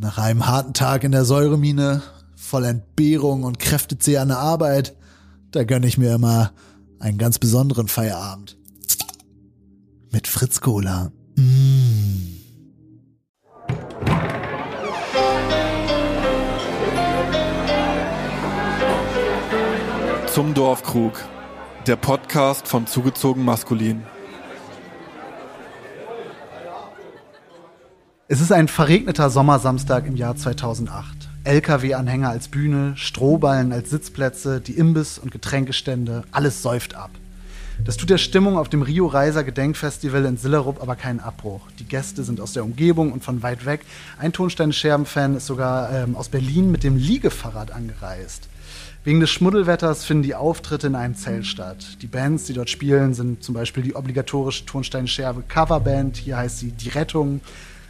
Nach einem harten Tag in der Säuremine, voll Entbehrung und kräftezäh an der Arbeit, da gönne ich mir immer einen ganz besonderen Feierabend. Mit Fritz Cola. Zum Dorfkrug. Der Podcast von Zugezogen Maskulin. Es ist ein verregneter Sommersamstag im Jahr 2008. LKW-Anhänger als Bühne, Strohballen als Sitzplätze, die Imbiss- und Getränkestände, alles säuft ab. Das tut der Stimmung auf dem Rio Reiser Gedenkfestival in Sillerup aber keinen Abbruch. Die Gäste sind aus der Umgebung und von weit weg. Ein Tonstein-Scherben-Fan ist sogar ähm, aus Berlin mit dem Liegefahrrad angereist. Wegen des Schmuddelwetters finden die Auftritte in einem Zelt statt. Die Bands, die dort spielen, sind zum Beispiel die obligatorische Tonstein-Scherbe Coverband, hier heißt sie Die Rettung.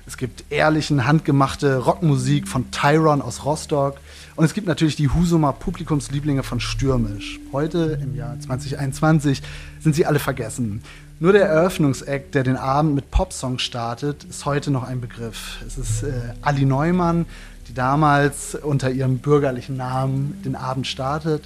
Es gibt ehrlichen, handgemachte Rockmusik von Tyron aus Rostock. Und es gibt natürlich die Husumer Publikumslieblinge von Stürmisch. Heute, im Jahr 2021, sind sie alle vergessen. Nur der Eröffnungsakt, der den Abend mit Popsongs startet, ist heute noch ein Begriff. Es ist äh, Ali Neumann, die damals unter ihrem bürgerlichen Namen den Abend startet.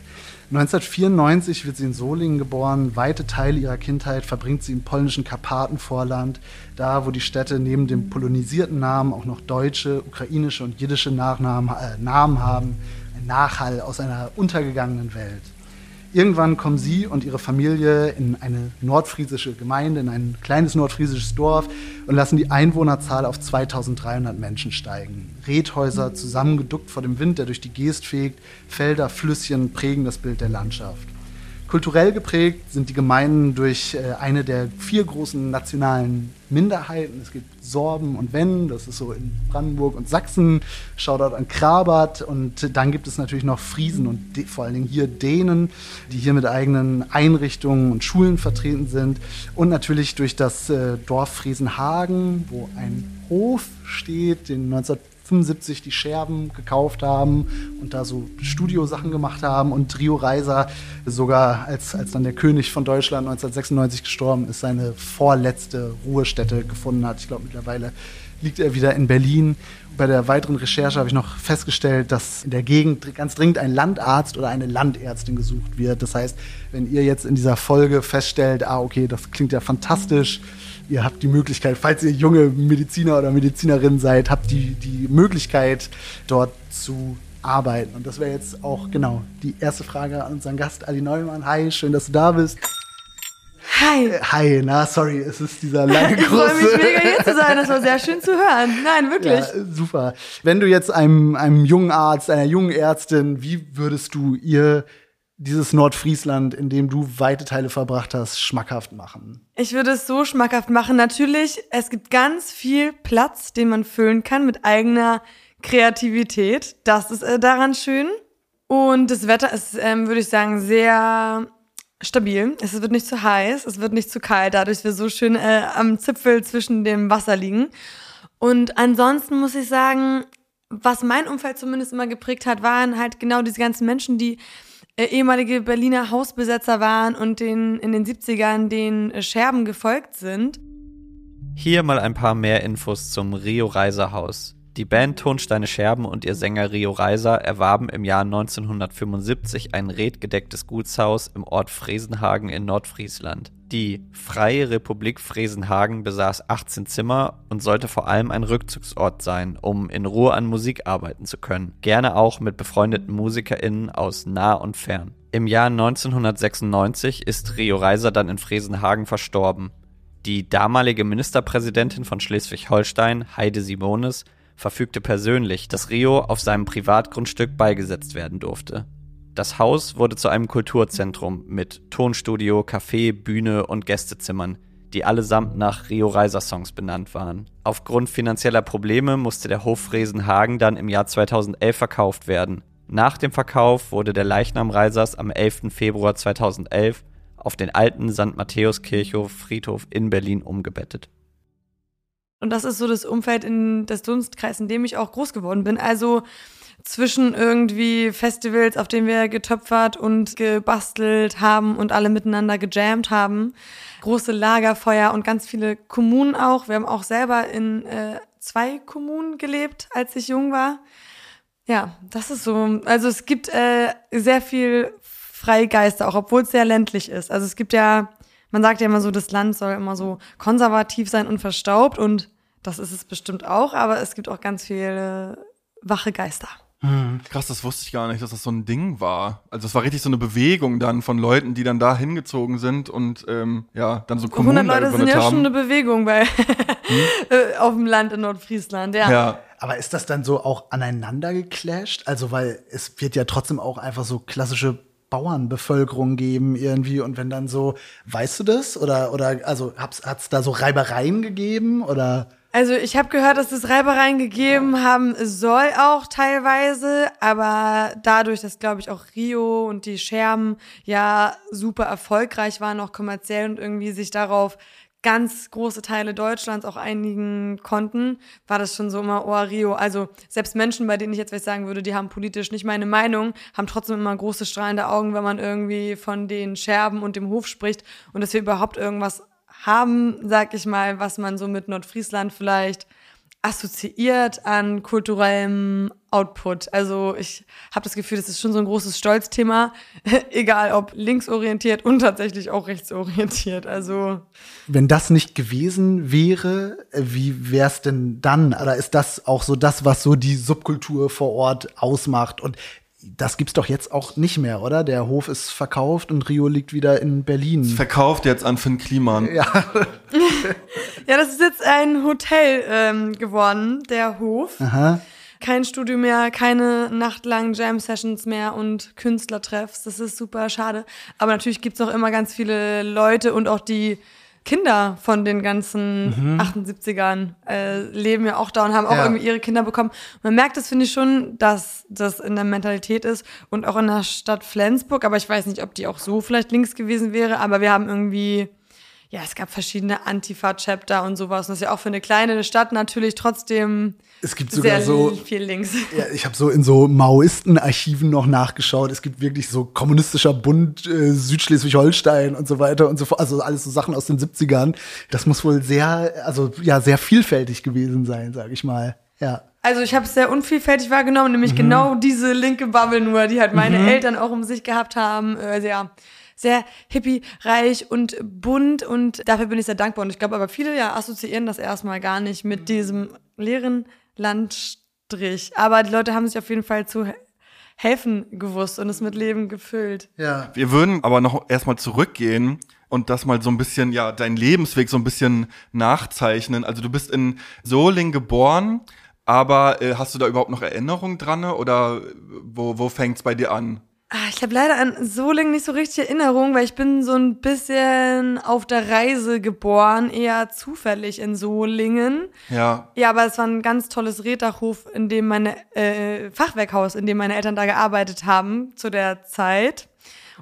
1994 wird sie in Solingen geboren. Weite Teile ihrer Kindheit verbringt sie im polnischen Karpatenvorland, da wo die Städte neben dem polonisierten Namen auch noch deutsche, ukrainische und jiddische Nachnamen, äh, Namen haben. Ein Nachhall aus einer untergegangenen Welt. Irgendwann kommen sie und ihre Familie in eine nordfriesische Gemeinde, in ein kleines nordfriesisches Dorf und lassen die Einwohnerzahl auf 2300 Menschen steigen. Redhäuser zusammengeduckt vor dem Wind, der durch die Geest fegt, Felder, Flüsschen prägen das Bild der Landschaft. Kulturell geprägt sind die Gemeinden durch äh, eine der vier großen nationalen Minderheiten. Es gibt Sorben und Wenn, das ist so in Brandenburg und Sachsen. Shoutout an Krabat. Und dann gibt es natürlich noch Friesen und vor allen Dingen hier Dänen, die hier mit eigenen Einrichtungen und Schulen vertreten sind. Und natürlich durch das äh, Dorf Friesenhagen, wo ein Hof steht, den 19 75 die Scherben gekauft haben und da so Studiosachen gemacht haben. Und Rio Reiser, sogar als, als dann der König von Deutschland 1996 gestorben ist, seine vorletzte Ruhestätte gefunden hat. Ich glaube, mittlerweile liegt er wieder in Berlin. Bei der weiteren Recherche habe ich noch festgestellt, dass in der Gegend ganz dringend ein Landarzt oder eine Landärztin gesucht wird. Das heißt, wenn ihr jetzt in dieser Folge feststellt, ah, okay, das klingt ja fantastisch, ihr habt die Möglichkeit, falls ihr junge Mediziner oder Medizinerin seid, habt die, die Möglichkeit, dort zu arbeiten. Und das wäre jetzt auch genau die erste Frage an unseren Gast, Ali Neumann. Hi, schön, dass du da bist. Hi. Äh, hi, na, sorry, es ist dieser lange große... ich freue mich mega hier zu sein, das war sehr schön zu hören. Nein, wirklich. Ja, super. Wenn du jetzt einem, einem jungen Arzt, einer jungen Ärztin, wie würdest du ihr dieses Nordfriesland, in dem du weite Teile verbracht hast, schmackhaft machen? Ich würde es so schmackhaft machen. Natürlich, es gibt ganz viel Platz, den man füllen kann mit eigener Kreativität. Das ist äh, daran schön. Und das Wetter ist, ähm, würde ich sagen, sehr stabil. Es wird nicht zu heiß, es wird nicht zu kalt, dadurch wir so schön äh, am Zipfel zwischen dem Wasser liegen. Und ansonsten muss ich sagen, was mein Umfeld zumindest immer geprägt hat, waren halt genau diese ganzen Menschen, die ehemalige Berliner Hausbesetzer waren und den, in den 70ern den äh, Scherben gefolgt sind. Hier mal ein paar mehr Infos zum Rio Reiser Haus. Die Band Tonsteine Scherben und ihr Sänger Rio Reiser erwarben im Jahr 1975 ein redgedecktes Gutshaus im Ort Fresenhagen in Nordfriesland. Die Freie Republik Fresenhagen besaß 18 Zimmer und sollte vor allem ein Rückzugsort sein, um in Ruhe an Musik arbeiten zu können, gerne auch mit befreundeten MusikerInnen aus nah und fern. Im Jahr 1996 ist Rio Reiser dann in Fresenhagen verstorben. Die damalige Ministerpräsidentin von Schleswig-Holstein, Heide Simones, verfügte persönlich, dass Rio auf seinem Privatgrundstück beigesetzt werden durfte. Das Haus wurde zu einem Kulturzentrum mit Tonstudio, Café, Bühne und Gästezimmern, die allesamt nach Rio Reiser Songs benannt waren. Aufgrund finanzieller Probleme musste der Hof Fresenhagen dann im Jahr 2011 verkauft werden. Nach dem Verkauf wurde der Leichnam Reisers am 11. Februar 2011 auf den alten St. Matthäus-Kirchhof Friedhof in Berlin umgebettet. Und das ist so das Umfeld in das Dunstkreis, in dem ich auch groß geworden bin. Also zwischen irgendwie Festivals, auf denen wir getöpfert und gebastelt haben und alle miteinander gejammt haben. Große Lagerfeuer und ganz viele Kommunen auch. Wir haben auch selber in äh, zwei Kommunen gelebt, als ich jung war. Ja, das ist so. Also es gibt äh, sehr viel Freigeister, auch obwohl es sehr ländlich ist. Also es gibt ja, man sagt ja immer so, das Land soll immer so konservativ sein und verstaubt und das ist es bestimmt auch, aber es gibt auch ganz viele wache Geister. Mhm. Krass, das wusste ich gar nicht, dass das so ein Ding war. Also es war richtig so eine Bewegung dann von Leuten, die dann da hingezogen sind und ähm, ja, dann so Kommunen 100 Leute sind ja haben. schon eine Bewegung bei hm? auf dem Land in Nordfriesland, ja. ja. Aber ist das dann so auch aneinander geclasht? Also weil es wird ja trotzdem auch einfach so klassische Bauernbevölkerung geben irgendwie und wenn dann so, weißt du das oder oder also hat es da so Reibereien gegeben oder? Also ich habe gehört, dass es Reibereien gegeben haben soll auch teilweise, aber dadurch, dass glaube ich auch Rio und die Scherben ja super erfolgreich waren, auch kommerziell und irgendwie sich darauf ganz große Teile Deutschlands auch einigen konnten, war das schon so immer, oh Rio. Also selbst Menschen, bei denen ich jetzt vielleicht sagen würde, die haben politisch nicht meine Meinung, haben trotzdem immer große strahlende Augen, wenn man irgendwie von den Scherben und dem Hof spricht und dass wir überhaupt irgendwas haben, sag ich mal, was man so mit Nordfriesland vielleicht assoziiert an kulturellem Output. Also ich habe das Gefühl, das ist schon so ein großes Stolzthema, egal ob linksorientiert und tatsächlich auch rechtsorientiert. Also wenn das nicht gewesen wäre, wie wäre es denn dann? Oder ist das auch so das, was so die Subkultur vor Ort ausmacht? Und das gibt's doch jetzt auch nicht mehr, oder? Der Hof ist verkauft und Rio liegt wieder in Berlin. Verkauft jetzt an Finn Kliman. Ja. ja, das ist jetzt ein Hotel ähm, geworden, der Hof. Aha. Kein Studio mehr, keine nachtlangen Jam-Sessions mehr und Künstlertreffs. Das ist super schade. Aber natürlich gibt's noch immer ganz viele Leute und auch die Kinder von den ganzen mhm. 78ern äh, leben ja auch da und haben auch ja. irgendwie ihre Kinder bekommen. Man merkt das, finde ich schon, dass das in der Mentalität ist und auch in der Stadt Flensburg. Aber ich weiß nicht, ob die auch so vielleicht links gewesen wäre. Aber wir haben irgendwie ja, es gab verschiedene Antifa-Chapter und sowas. Und das ist ja auch für eine kleine Stadt natürlich trotzdem es gibt sogar sehr so viel links. Ja, ich habe so in so Maoisten-Archiven noch nachgeschaut. Es gibt wirklich so kommunistischer Bund äh, Südschleswig-Holstein und so weiter und so fort. Also alles so Sachen aus den 70ern. Das muss wohl sehr, also ja, sehr vielfältig gewesen sein, sag ich mal. Ja. Also ich habe es sehr unvielfältig wahrgenommen, nämlich mhm. genau diese linke Bubble nur, die halt meine mhm. Eltern auch um sich gehabt haben. Also ja, sehr hippie-reich und bunt und dafür bin ich sehr dankbar. Und ich glaube aber viele ja assoziieren das erstmal gar nicht mit diesem leeren Landstrich. Aber die Leute haben sich auf jeden Fall zu helfen gewusst und es mit Leben gefüllt. Ja. Wir würden aber noch erstmal zurückgehen und das mal so ein bisschen, ja, deinen Lebensweg so ein bisschen nachzeichnen. Also du bist in Solingen geboren, aber äh, hast du da überhaupt noch Erinnerungen dran oder wo, wo fängt es bei dir an? Ah, ich habe leider an Solingen nicht so richtig Erinnerung, weil ich bin so ein bisschen auf der Reise geboren, eher zufällig in Solingen. Ja. Ja, aber es war ein ganz tolles Reddachhof, in dem meine äh, Fachwerkhaus, in dem meine Eltern da gearbeitet haben zu der Zeit.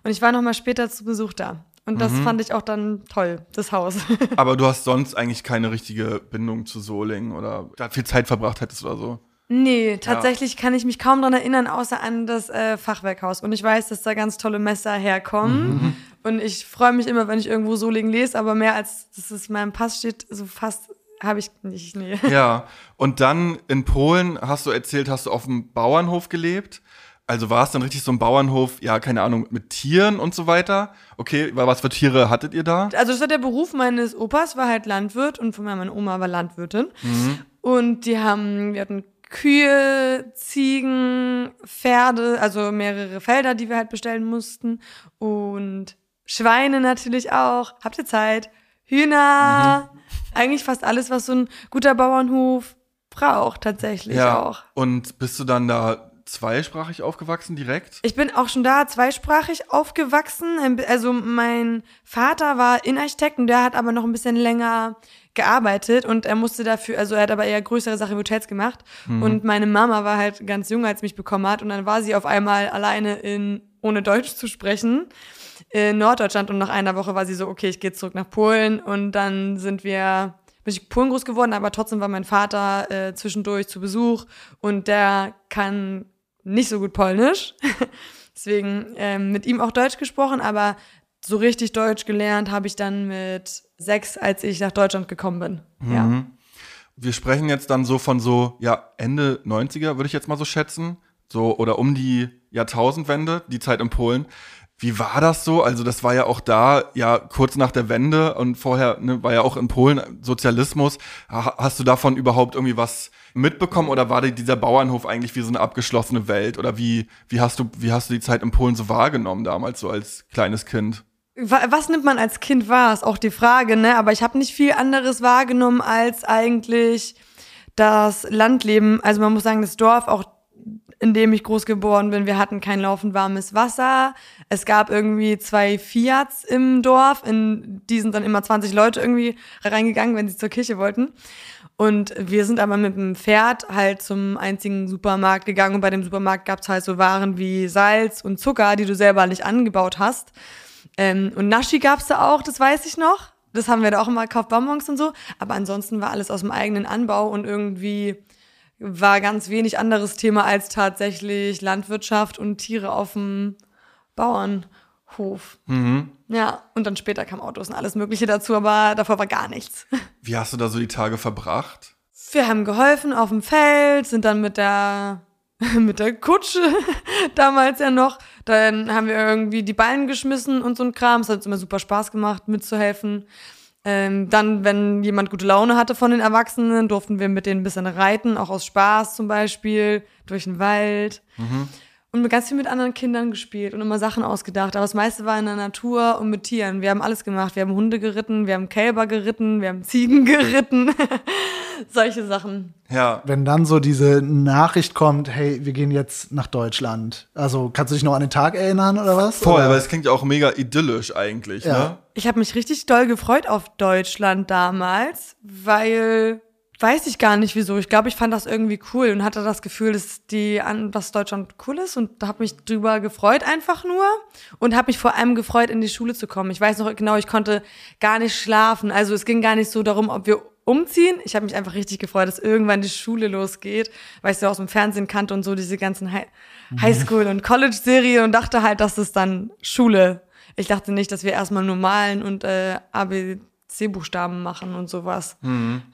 Und ich war noch mal später zu Besuch da. Und das mhm. fand ich auch dann toll, das Haus. aber du hast sonst eigentlich keine richtige Bindung zu Solingen oder da viel Zeit verbracht hättest oder so? Nee, tatsächlich ja. kann ich mich kaum dran erinnern, außer an das äh, Fachwerkhaus. Und ich weiß, dass da ganz tolle Messer herkommen. Mhm. Und ich freue mich immer, wenn ich irgendwo Solingen lese, aber mehr als dass es in meinem Pass steht, so fast habe ich nicht, nee. Ja, und dann in Polen hast du erzählt, hast du auf dem Bauernhof gelebt. Also war es dann richtig so ein Bauernhof, ja, keine Ahnung, mit Tieren und so weiter? Okay, was für Tiere hattet ihr da? Also das war der Beruf meines Opas, war halt Landwirt und von mir meine Oma war Landwirtin. Mhm. Und die haben, wir hatten Kühe, Ziegen, Pferde, also mehrere Felder, die wir halt bestellen mussten. Und Schweine natürlich auch. Habt ihr Zeit? Hühner. Mhm. Eigentlich fast alles, was so ein guter Bauernhof braucht, tatsächlich ja. auch. Und bist du dann da zweisprachig aufgewachsen direkt? Ich bin auch schon da zweisprachig aufgewachsen. Also mein Vater war Innenarchitekt und der hat aber noch ein bisschen länger gearbeitet und er musste dafür, also er hat aber eher größere Sachen wie Hotels gemacht. Mhm. Und meine Mama war halt ganz jung, als mich bekommen hat. Und dann war sie auf einmal alleine in, ohne Deutsch zu sprechen, in Norddeutschland. Und nach einer Woche war sie so, okay, ich gehe zurück nach Polen. Und dann sind wir, bin ich Polen groß geworden, aber trotzdem war mein Vater äh, zwischendurch zu Besuch und der kann nicht so gut Polnisch. Deswegen ähm, mit ihm auch Deutsch gesprochen, aber so richtig Deutsch gelernt habe ich dann mit sechs, als ich nach Deutschland gekommen bin. Mhm. Ja. Wir sprechen jetzt dann so von so, ja, Ende 90er, würde ich jetzt mal so schätzen. So, oder um die Jahrtausendwende, die Zeit in Polen. Wie war das so? Also, das war ja auch da, ja, kurz nach der Wende und vorher ne, war ja auch in Polen Sozialismus. Ha- Hast du davon überhaupt irgendwie was mitbekommen oder war dieser Bauernhof eigentlich wie so eine abgeschlossene Welt? Oder wie, wie hast du, wie hast du die Zeit in Polen so wahrgenommen damals, so als kleines Kind? Wa- Was nimmt man als Kind wahr, ist auch die Frage, ne? Aber ich habe nicht viel anderes wahrgenommen als eigentlich das Landleben. Also man muss sagen, das Dorf, auch in dem ich groß geworden bin, wir hatten kein laufend warmes Wasser. Es gab irgendwie zwei Fiats im Dorf, in die sind dann immer 20 Leute irgendwie reingegangen, wenn sie zur Kirche wollten. Und wir sind aber mit dem Pferd halt zum einzigen Supermarkt gegangen und bei dem Supermarkt gab's halt so Waren wie Salz und Zucker, die du selber nicht angebaut hast. Ähm, und Naschi gab's da auch, das weiß ich noch. Das haben wir da auch immer gekauft, Bonbons und so. Aber ansonsten war alles aus dem eigenen Anbau und irgendwie war ganz wenig anderes Thema als tatsächlich Landwirtschaft und Tiere auf dem Bauernhof. Mhm. Ja, und dann später kamen Autos und alles Mögliche dazu, aber davor war gar nichts. Wie hast du da so die Tage verbracht? Wir haben geholfen auf dem Feld, sind dann mit der mit der Kutsche damals ja noch. Dann haben wir irgendwie die Ballen geschmissen und so ein Kram. Es hat uns immer super Spaß gemacht, mitzuhelfen. Ähm, dann, wenn jemand gute Laune hatte von den Erwachsenen, durften wir mit denen ein bisschen reiten, auch aus Spaß zum Beispiel, durch den Wald. Und ganz viel mit anderen Kindern gespielt und immer Sachen ausgedacht. Aber das meiste war in der Natur und mit Tieren. Wir haben alles gemacht. Wir haben Hunde geritten, wir haben Kälber geritten, wir haben Ziegen geritten. Solche Sachen. Ja, Wenn dann so diese Nachricht kommt, hey, wir gehen jetzt nach Deutschland. Also kannst du dich noch an den Tag erinnern oder was? voll, aber es klingt ja auch mega idyllisch eigentlich, Ja. ne? Ich habe mich richtig doll gefreut auf Deutschland damals, weil weiß ich gar nicht wieso. Ich glaube, ich fand das irgendwie cool und hatte das Gefühl, dass die an dass Deutschland cool ist und habe mich drüber gefreut einfach nur und habe mich vor allem gefreut in die Schule zu kommen. Ich weiß noch genau, ich konnte gar nicht schlafen. Also es ging gar nicht so darum, ob wir umziehen. Ich habe mich einfach richtig gefreut, dass irgendwann die Schule losgeht, weil ich so aus dem Fernsehen kannte und so diese ganzen Hi Highschool und College Serien und dachte halt, dass es dann Schule. Ich dachte nicht, dass wir erstmal normalen und äh, ABC-Buchstaben machen und sowas.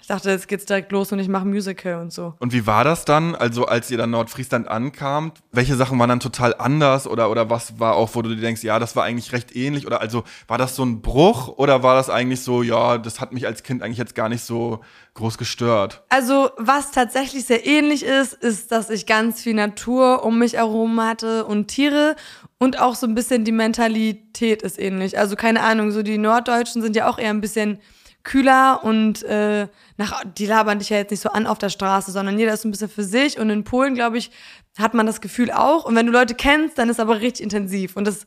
Ich dachte, jetzt geht's direkt los und ich mache Musical und so. Und wie war das dann? Also, als ihr dann Nordfriesland ankamt, welche Sachen waren dann total anders oder, oder was war auch, wo du dir denkst, ja, das war eigentlich recht ähnlich? Oder also, war das so ein Bruch oder war das eigentlich so, ja, das hat mich als Kind eigentlich jetzt gar nicht so groß gestört? Also, was tatsächlich sehr ähnlich ist, ist, dass ich ganz viel Natur um mich herum hatte und Tiere und auch so ein bisschen die Mentalität ist ähnlich. Also, keine Ahnung, so die Norddeutschen sind ja auch eher ein bisschen kühler und äh, nach, die labern dich ja jetzt nicht so an auf der Straße, sondern jeder ist ein bisschen für sich und in Polen, glaube ich, hat man das Gefühl auch. Und wenn du Leute kennst, dann ist aber richtig intensiv. Und das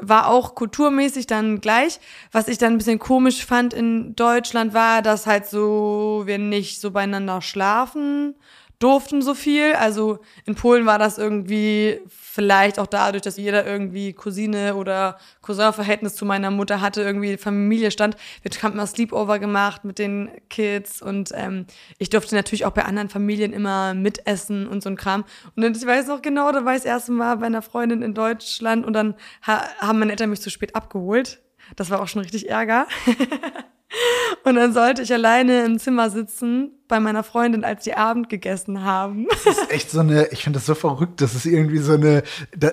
war auch kulturmäßig dann gleich. Was ich dann ein bisschen komisch fand in Deutschland war, dass halt so wir nicht so beieinander schlafen durften so viel. Also in Polen war das irgendwie vielleicht auch dadurch, dass jeder irgendwie Cousine oder Cousin-Verhältnis zu meiner Mutter hatte, irgendwie Familie stand. Wir haben immer Sleepover gemacht mit den Kids und ähm, ich durfte natürlich auch bei anderen Familien immer mitessen und so ein Kram. Und ich weiß noch genau, da war ich das erste Mal bei einer Freundin in Deutschland und dann ha haben meine Eltern mich zu spät abgeholt. Das war auch schon richtig Ärger. Und dann sollte ich alleine im Zimmer sitzen bei meiner Freundin, als die Abend gegessen haben. Das ist echt so eine, ich finde das so verrückt, das ist irgendwie so eine,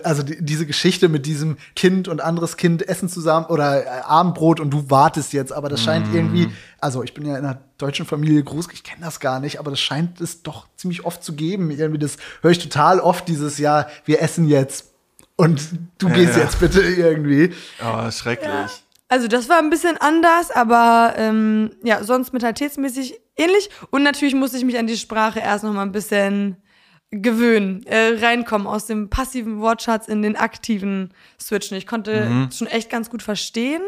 also die, diese Geschichte mit diesem Kind und anderes Kind essen zusammen oder äh, Abendbrot und du wartest jetzt, aber das scheint irgendwie, also ich bin ja in einer deutschen Familie groß, ich kenne das gar nicht, aber das scheint es doch ziemlich oft zu geben. Irgendwie das höre ich total oft dieses Jahr, wir essen jetzt und du gehst ja. jetzt bitte irgendwie. Oh, schrecklich. Also das war ein bisschen anders, aber ähm, ja, sonst mentalitätsmäßig ähnlich. Und natürlich musste ich mich an die Sprache erst noch mal ein bisschen gewöhnen, äh, reinkommen aus dem passiven Wortschatz in den aktiven Switchen. Ich konnte schon echt ganz gut verstehen,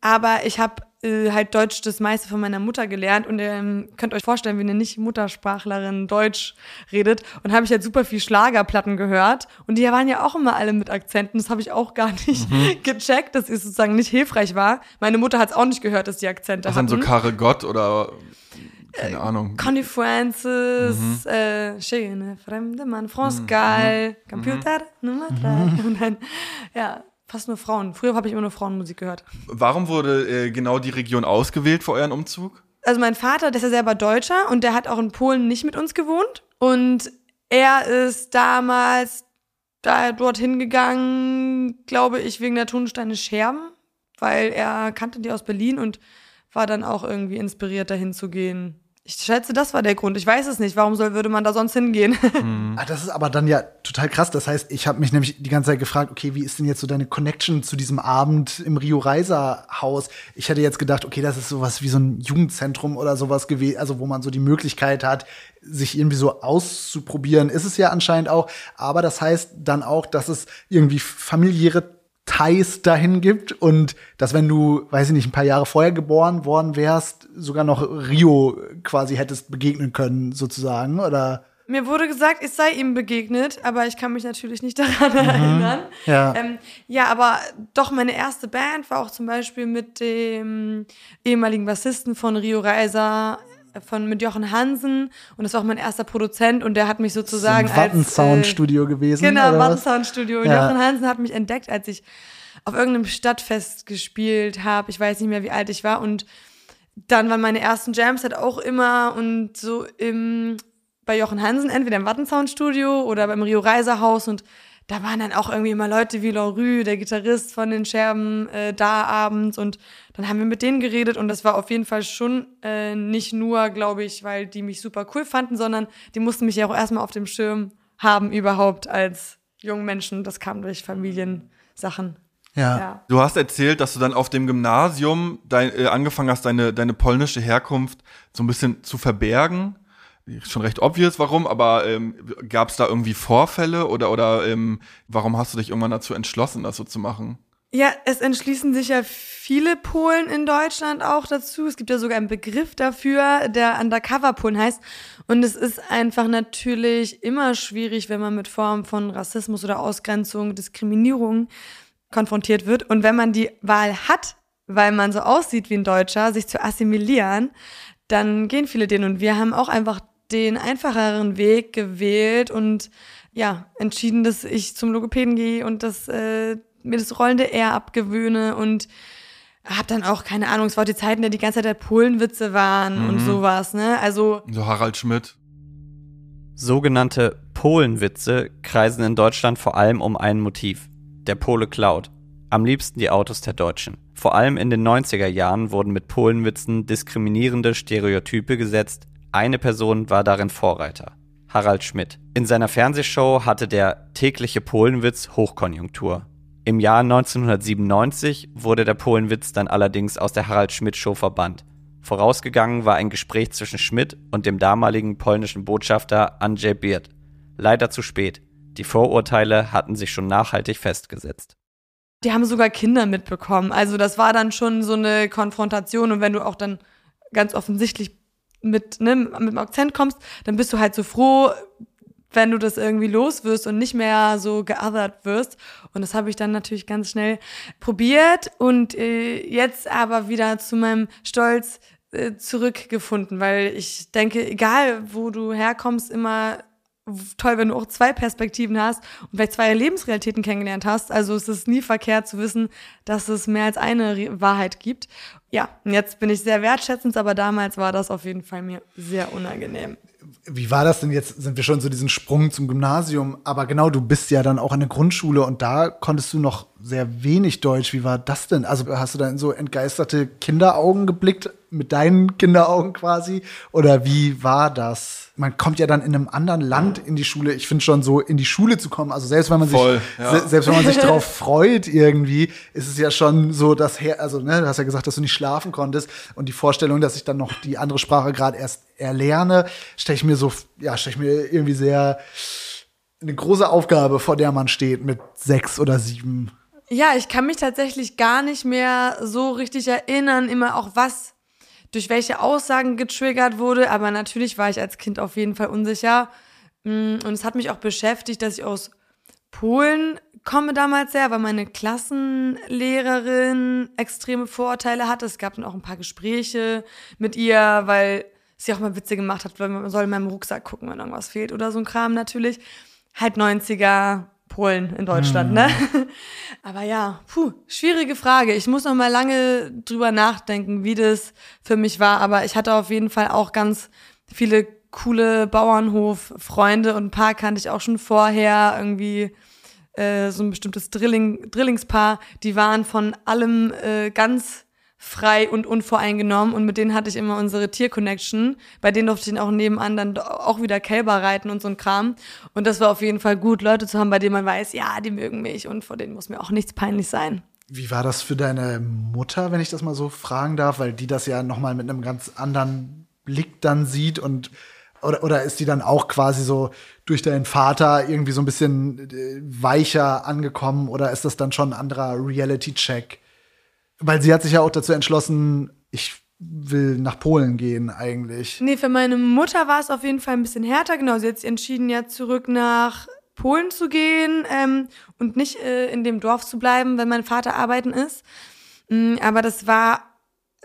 aber ich habe äh, halt Deutsch das meiste von meiner Mutter gelernt und ähm, könnt euch vorstellen, wie eine Nicht-Muttersprachlerin Deutsch redet und habe ich halt super viel Schlagerplatten gehört und die waren ja auch immer alle mit Akzenten. Das habe ich auch gar nicht gecheckt, dass es sozusagen nicht hilfreich war. Meine Mutter hat es auch nicht gehört, dass die Akzente Was dann hatten. so Karre Gott oder Keine Ahnung. Connie Francis, äh, Schöne Fremde Mann, France Gall, Computer Nummer drei. Und dann, ja, fast nur Frauen. Früher habe ich immer nur Frauenmusik gehört. Warum wurde äh, genau die Region ausgewählt für euren Umzug? Also mein Vater, der ist ja selber Deutscher und der hat auch in Polen nicht mit uns gewohnt. Und er ist damals da dorthin gegangen, glaube ich, wegen der Tonsteine Scherben, weil er kannte die aus Berlin und war dann auch irgendwie inspiriert, dahin zu gehen. Ich schätze, das war der Grund. Ich weiß es nicht. Warum soll, würde man da sonst hingehen? Ah, das ist aber dann ja total krass. Das heißt, ich habe mich nämlich die ganze Zeit gefragt, okay, wie ist denn jetzt so deine Connection zu diesem Abend im Rio Reiser Haus? Ich hätte jetzt gedacht, okay, das ist sowas wie so ein Jugendzentrum oder sowas gewesen, also wo man so die Möglichkeit hat, sich irgendwie so auszuprobieren. Ist es ja anscheinend auch. Aber das heißt dann auch, dass es irgendwie familiäre Ties dahin gibt und dass wenn du, weiß ich nicht, ein paar Jahre vorher geboren worden wärst, sogar noch Rio quasi hättest begegnen können, sozusagen, oder? Mir wurde gesagt, ich sei ihm begegnet, aber ich kann mich natürlich nicht daran erinnern. Ja. Ähm, ja, aber doch, meine erste Band war auch zum Beispiel mit dem ehemaligen Bassisten von Rio Reiser, von, mit Jochen Hansen. Und das war auch mein erster Produzent und der hat mich sozusagen als, gewesen. äh, Genau, oder was? Wattensound-Studio. Und Ja. Jochen Hansen hat mich entdeckt, als ich auf irgendeinem Stadtfest gespielt habe. Ich weiß nicht mehr, wie alt ich war. Und dann waren meine ersten Jams halt auch immer und so im, bei Jochen Hansen, entweder im Wattensound-Studio oder beim Rio Reiser Haus und da waren dann auch irgendwie immer Leute wie Laurue, der Gitarrist von den Scherben, äh, da abends und dann haben wir mit denen geredet und das war auf jeden Fall schon äh, nicht nur, glaube ich, weil die mich super cool fanden, sondern die mussten mich ja auch erstmal auf dem Schirm haben überhaupt als jungen Menschen. Das kam durch Familiensachen. Ja. Ja. Du hast erzählt, dass du dann auf dem Gymnasium dein, äh, angefangen hast, deine, deine polnische Herkunft so ein bisschen zu verbergen. Schon recht obvious, warum, aber ähm, gab es da irgendwie Vorfälle oder, oder ähm, warum hast du dich irgendwann dazu entschlossen, das so zu machen? Ja, es entschließen sich ja viele Polen in Deutschland auch dazu. Es gibt ja sogar einen Begriff dafür, der Undercover-Polen heißt. Und es ist einfach natürlich immer schwierig, wenn man mit Formen von Rassismus oder Ausgrenzung, Diskriminierung konfrontiert wird. Und wenn man die Wahl hat, weil man so aussieht wie ein Deutscher, sich zu assimilieren, dann gehen viele den. Und wir haben auch einfach den einfacheren Weg gewählt und ja, entschieden, dass ich zum Logopäden gehe und dass äh, mir das rollende R abgewöhne und hab dann auch, keine Ahnung, es war die Zeiten, in der die ganze Zeit der Polenwitze waren und sowas, ne? Also, So Harald Schmidt. Sogenannte Polenwitze kreisen in Deutschland vor allem um ein Motiv. Der Pole klaut. Am liebsten die Autos der Deutschen. Vor allem in den 90er Jahren wurden mit Polenwitzen diskriminierende Stereotype gesetzt. Eine Person war darin Vorreiter. Harald Schmidt. In seiner Fernsehshow hatte der tägliche Polenwitz Hochkonjunktur. Im Jahr 1997 wurde der Polenwitz dann allerdings aus der Harald Schmidt Show verbannt. Vorausgegangen war ein Gespräch zwischen Schmidt und dem damaligen polnischen Botschafter Andrzej Birt. Leider zu spät. Die Vorurteile hatten sich schon nachhaltig festgesetzt. die haben sogar Kinder mitbekommen. Also, das war dann schon so eine Konfrontation. Und wenn du auch dann ganz offensichtlich mit, ne, mit dem Akzent kommst, dann bist du halt so froh, wenn du das irgendwie los wirst und nicht mehr so geothert wirst. Und das habe ich dann natürlich ganz schnell probiert und äh, jetzt aber wieder zu meinem Stolz äh, zurückgefunden, weil ich denke, egal wo du herkommst, immer toll, wenn du auch zwei Perspektiven hast und vielleicht zwei Lebensrealitäten kennengelernt hast. Also es ist nie verkehrt zu wissen, dass es mehr als eine Wahrheit gibt. Ja, und jetzt bin ich sehr wertschätzend, aber damals war das auf jeden Fall mir sehr unangenehm. Wie war das denn jetzt? Sind wir schon so diesen Sprung zum Gymnasium? Aber genau, du bist ja dann auch an der Grundschule und da konntest du noch sehr wenig Deutsch. Wie war das denn? Also hast du da in so entgeisterte Kinderaugen geblickt, mit deinen Kinderaugen quasi? Oder wie war das? Man kommt ja dann in einem anderen Land in die Schule. Ich finde schon so, in die Schule zu kommen, also selbst wenn man Voll, sich, ja. se- selbst wenn man sich drauf freut irgendwie, ist es ja schon so, dass her, also ne, du hast ja gesagt, dass du nicht schlafen konntest und die Vorstellung, dass ich dann noch die andere Sprache gerade erst erlerne, stelle ich mir so, ja, stelle ich mir irgendwie sehr eine große Aufgabe, vor der man steht mit sechs oder sieben. Ja, ich kann mich tatsächlich gar nicht mehr so richtig erinnern, immer auch was durch welche Aussagen getriggert wurde, aber natürlich war ich als Kind auf jeden Fall unsicher. Mm, Und es hat mich auch beschäftigt, dass ich aus Polen komme damals sehr, weil meine Klassenlehrerin extreme Vorurteile hatte. Es gab dann auch ein paar Gespräche mit ihr, weil sie auch mal Witze gemacht hat, weil man soll in meinem Rucksack gucken, wenn irgendwas fehlt oder so ein Kram natürlich. Halt 90er Polen in Deutschland, ne? Aber ja, puh, schwierige Frage. Ich muss noch mal lange drüber nachdenken, wie das für mich war. Aber ich hatte auf jeden Fall auch ganz viele coole Bauernhof-Freunde und ein paar kannte ich auch schon vorher. Irgendwie äh, so ein bestimmtes Drilling, Drillingspaar. Die waren von allem äh, ganz frei und unvoreingenommen und mit denen hatte ich immer unsere Tier-Connection. Bei denen durfte ich dann auch nebenan dann auch wieder Kälber reiten und so ein Kram. Und das war auf jeden Fall gut, Leute zu haben, bei denen man weiß, ja, die mögen mich und vor denen muss mir auch nichts peinlich sein. Wie war das für deine Mutter, wenn ich das mal so fragen darf, weil die das ja noch mal mit einem ganz anderen Blick dann sieht und oder, oder ist die dann auch quasi so durch deinen Vater irgendwie so ein bisschen äh, weicher angekommen oder ist das dann schon ein anderer Reality-Check? Weil sie hat sich ja auch dazu entschlossen, ich will nach Polen gehen eigentlich. Nee, für meine Mutter war es auf jeden Fall ein bisschen härter. Genau, sie hat sich entschieden, ja zurück nach Polen zu gehen ähm, und nicht äh, in dem Dorf zu bleiben, wenn mein Vater arbeiten ist. Mhm, aber das war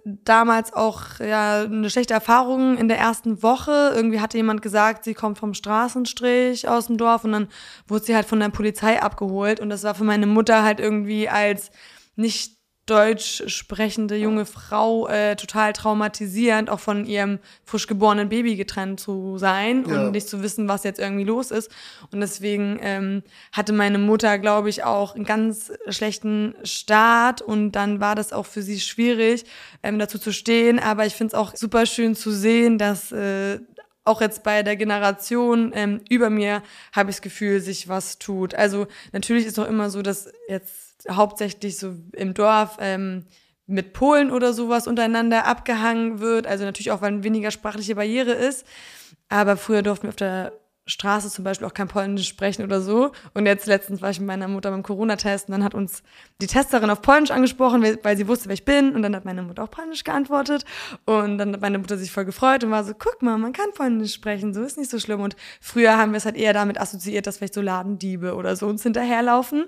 damals auch ja eine schlechte Erfahrung in der ersten Woche. Irgendwie hatte jemand gesagt, sie kommt vom Straßenstrich aus dem Dorf und dann wurde sie halt von der Polizei abgeholt und das war für meine Mutter halt irgendwie als nicht deutsch sprechende junge Frau äh, total traumatisierend, auch von ihrem frisch geborenen Baby getrennt zu sein ja. und nicht zu wissen, was jetzt irgendwie los ist. Und deswegen ähm, hatte meine Mutter, glaube ich, auch einen ganz schlechten Start und dann war das auch für sie schwierig, ähm, dazu zu stehen. Aber ich finde es auch super schön zu sehen, dass äh, auch jetzt bei der Generation ähm, über mir habe ich das Gefühl, sich was tut. Also natürlich ist auch immer so, dass jetzt hauptsächlich so im Dorf ähm, mit Polen oder sowas untereinander abgehangen wird. Also natürlich auch, weil weniger sprachliche Barriere ist. Aber früher durften wir auf der Straße zum Beispiel auch kein Polnisch sprechen oder so. Und jetzt letztens war ich mit meiner Mutter beim Corona-Test und dann hat uns die Testerin auf Polnisch angesprochen, weil sie wusste, wer ich bin. Und dann hat meine Mutter auch Polnisch geantwortet. Und dann hat meine Mutter sich voll gefreut und war so, guck mal, man kann Polnisch sprechen, so ist nicht so schlimm. Und früher haben wir es halt eher damit assoziiert, dass vielleicht so Ladendiebe oder so uns hinterherlaufen.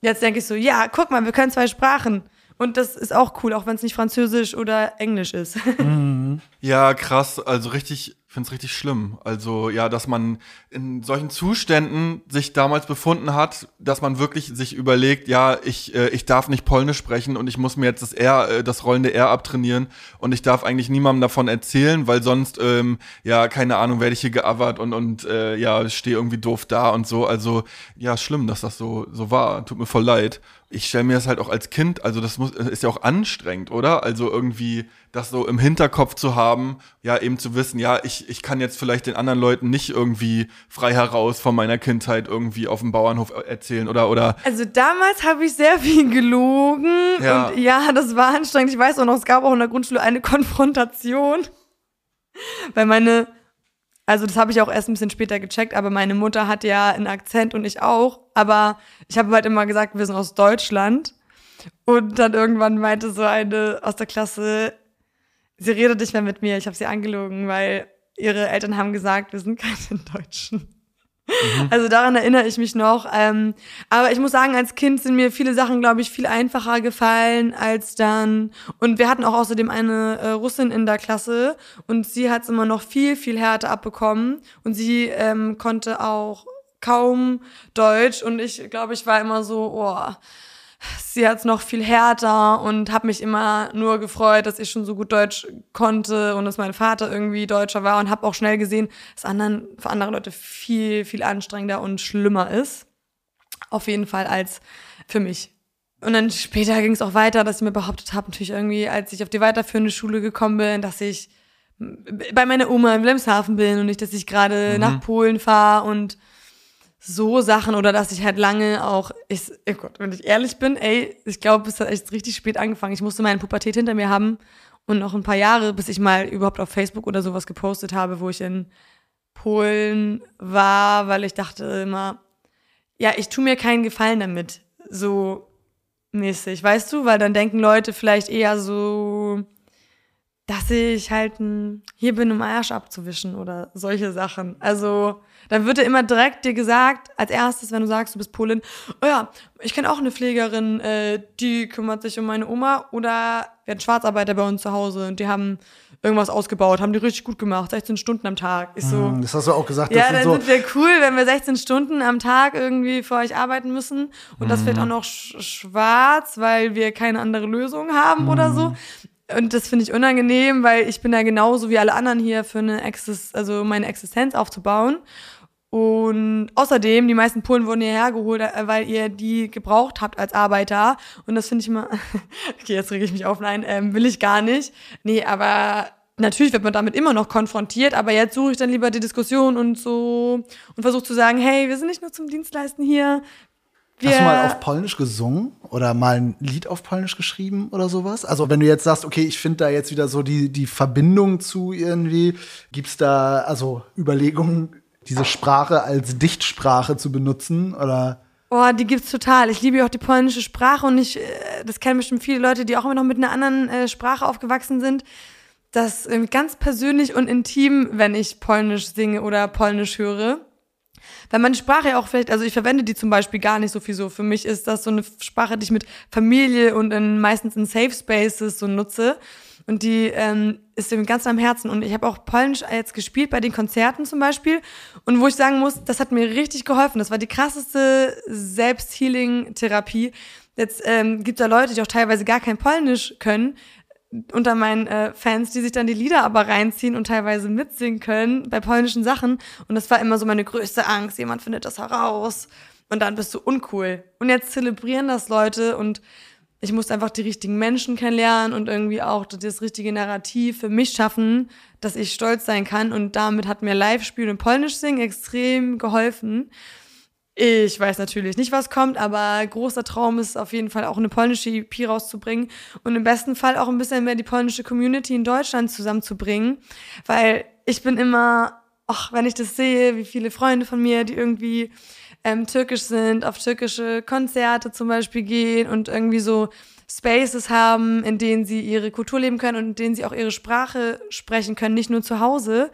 Jetzt denke ich so, ja, guck mal, wir können zwei Sprachen. Und das ist auch cool, auch wenn es nicht Französisch oder Englisch ist. Mhm. Ja, krass. Also richtig finde es richtig schlimm. Also ja, dass man in solchen Zuständen sich damals befunden hat, dass man wirklich sich überlegt, ja, ich, äh, ich darf nicht Polnisch sprechen und ich muss mir jetzt das R, äh, das rollende R abtrainieren und ich darf eigentlich niemandem davon erzählen, weil sonst, ähm, ja, keine Ahnung, werde ich hier geavert und, und äh, ja, stehe irgendwie doof da und so. Also ja, schlimm, dass das so, so war. Tut mir voll leid ich stelle mir das halt auch als Kind, also das muss, ist ja auch anstrengend, oder? Also irgendwie das so im Hinterkopf zu haben, ja, eben zu wissen, ja, ich, ich kann jetzt vielleicht den anderen Leuten nicht irgendwie frei heraus von meiner Kindheit irgendwie auf dem Bauernhof erzählen oder, oder. Also damals habe ich sehr viel gelogen ja. und ja, das war anstrengend. Ich weiß auch noch, es gab auch in der Grundschule eine Konfrontation, weil meine also das habe ich auch erst ein bisschen später gecheckt, aber meine Mutter hat ja einen Akzent und ich auch. Aber ich habe halt immer gesagt, wir sind aus Deutschland. Und dann irgendwann meinte so eine aus der Klasse, sie redet nicht mehr mit mir. Ich habe sie angelogen, weil ihre Eltern haben gesagt, wir sind keine Deutschen. Mhm. Also daran erinnere ich mich noch. Ähm, aber ich muss sagen, als Kind sind mir viele Sachen, glaube ich, viel einfacher gefallen als dann. Und wir hatten auch außerdem eine äh, Russin in der Klasse und sie hat es immer noch viel, viel härter abbekommen. Und sie ähm, konnte auch kaum Deutsch und ich glaube, ich war immer so, oh, sie hat es noch viel härter und habe mich immer nur gefreut, dass ich schon so gut Deutsch konnte und dass mein Vater irgendwie Deutscher war und habe auch schnell gesehen, dass anderen für andere Leute viel viel anstrengender und schlimmer ist. Auf jeden Fall als für mich. Und dann später ging es auch weiter, dass ich mir behauptet habe, natürlich irgendwie, als ich auf die weiterführende Schule gekommen bin, dass ich bei meiner Oma in Wilhelmshaven bin und nicht, dass ich gerade mhm. nach Polen fahre und so Sachen oder dass ich halt lange auch, ich, oh Gott, wenn ich ehrlich bin, ey, ich glaube, es hat echt richtig spät angefangen. Ich musste meine Pubertät hinter mir haben und noch ein paar Jahre, bis ich mal überhaupt auf Facebook oder sowas gepostet habe, wo ich in Polen war, weil ich dachte immer, ja, ich tu mir keinen Gefallen damit, so mäßig, weißt du, weil dann denken Leute vielleicht eher so, dass ich halt hier bin, um Arsch abzuwischen oder solche Sachen. Also, dann wird dir immer direkt dir gesagt, als erstes, wenn du sagst, du bist Polin, oh ja, ich kenne auch eine Pflegerin, äh, die kümmert sich um meine Oma oder wir hatten Schwarzarbeiter bei uns zu Hause und die haben irgendwas ausgebaut, haben die richtig gut gemacht, 16 Stunden am Tag. Ich so, Hm, Das hast du auch gesagt. ja, das dann sind so, sind wir cool, wenn wir 16 Stunden am Tag irgendwie für euch arbeiten müssen und das vielleicht auch noch sch schwarz, weil wir keine andere Lösung haben oder so. Und das finde ich unangenehm, weil ich bin da genauso wie alle anderen hier für eine Exis also meine Existenz aufzubauen. Und außerdem, die meisten Polen wurden hierher geholt, äh, weil ihr die gebraucht habt als Arbeiter. Und das finde ich immer, okay, jetzt rege ich mich auf, nein, ähm, will ich gar nicht. Nee, aber natürlich wird man damit immer noch konfrontiert, aber jetzt suche ich dann lieber die Diskussion und so und versuche zu sagen, hey, wir sind nicht nur zum Dienstleisten hier. Wir, Hast du mal auf Polnisch gesungen oder mal ein Lied auf Polnisch geschrieben oder sowas? Also wenn du jetzt sagst, okay, ich finde da jetzt wieder so die, die Verbindung zu irgendwie, gibt's da also Überlegungen, diese Sprache als Dichtsprache zu benutzen oder? Oh, die gibt's total. Ich liebe ja auch die polnische Sprache und ich, äh, das kennen bestimmt viele Leute, die auch immer noch mit einer anderen äh, Sprache aufgewachsen sind. Das ähm, ganz persönlich und intim, wenn ich Polnisch singe oder Polnisch höre. Weil meine Sprache ja auch vielleicht, also ich verwende die zum Beispiel gar nicht so viel so. Für mich ist das so eine Sprache, die ich mit Familie und in, meistens in Safe Spaces so nutze. Und die ähm, ist mir ganz am Herzen. Und ich habe auch Polnisch jetzt gespielt bei den Konzerten zum Beispiel. Und wo ich sagen muss, das hat mir richtig geholfen. Das war die krasseste Selbsthealing-Therapie. Jetzt ähm, gibt da Leute, die auch teilweise gar kein Polnisch können, unter meinen äh, Fans, die sich dann die Lieder aber reinziehen und teilweise mitsingen können bei polnischen Sachen. Und das war immer so meine größte Angst. Jemand findet das heraus und dann bist du uncool. Und jetzt zelebrieren das Leute und ich musste einfach die richtigen Menschen kennenlernen und irgendwie auch das richtige Narrativ für mich schaffen, dass ich stolz sein kann. Und damit hat mir Live-Spielen und Polnisch singen extrem geholfen. Ich weiß natürlich nicht, was kommt, aber großer Traum ist auf jeden Fall auch eine polnische EP rauszubringen und im besten Fall auch ein bisschen mehr die polnische Community in Deutschland zusammenzubringen, weil ich bin immer, ach, wenn ich das sehe, wie viele Freunde von mir, die irgendwie ähm, türkisch sind, auf türkische Konzerte zum Beispiel gehen und irgendwie so Spaces haben, in denen sie ihre Kultur leben können und in denen sie auch ihre Sprache sprechen können, nicht nur zu Hause.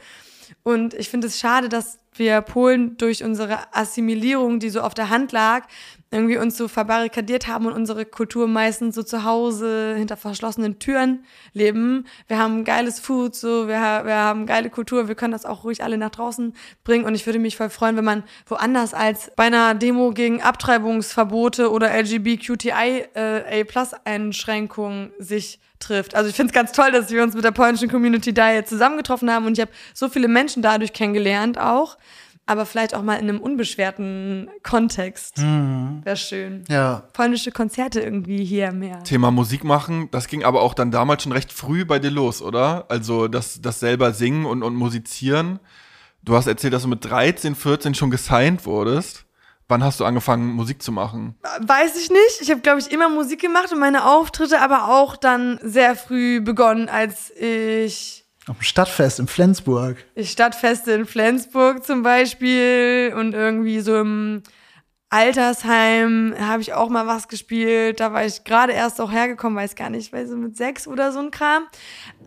Und ich finde es schade, dass wir Polen durch unsere Assimilierung, die so auf der Hand lag, irgendwie uns so verbarrikadiert haben und unsere Kultur meistens so zu Hause hinter verschlossenen Türen leben. Wir haben geiles Food, so wir, wir haben geile Kultur, wir können das auch ruhig alle nach draußen bringen und ich würde mich voll freuen, wenn man woanders als bei einer Demo gegen Abtreibungsverbote oder LGBTQTI äh, sich trifft. Also ich finde es ganz toll, dass wir uns mit der polnischen Community da jetzt zusammengetroffen haben und ich habe so viele Menschen dadurch kennengelernt auch aber vielleicht auch mal in einem unbeschwerten Kontext. Mhm. Wäre schön. Ja. Polnische Konzerte irgendwie hier mehr. Thema Musik machen, das ging aber auch dann damals schon recht früh bei dir los, oder? Also das, das selber singen und, und musizieren. Du hast erzählt, dass du mit 13, 14 schon gesigned wurdest. Wann hast du angefangen, Musik zu machen? Weiß ich nicht. Ich habe, glaube ich, immer Musik gemacht und meine Auftritte aber auch dann sehr früh begonnen, als ich auf dem Stadtfest in Flensburg. Stadtfeste in Flensburg zum Beispiel und irgendwie so im Altersheim habe ich auch mal was gespielt. Da war ich gerade erst auch hergekommen, weiß gar nicht, weiß so mit sechs oder so ein Kram.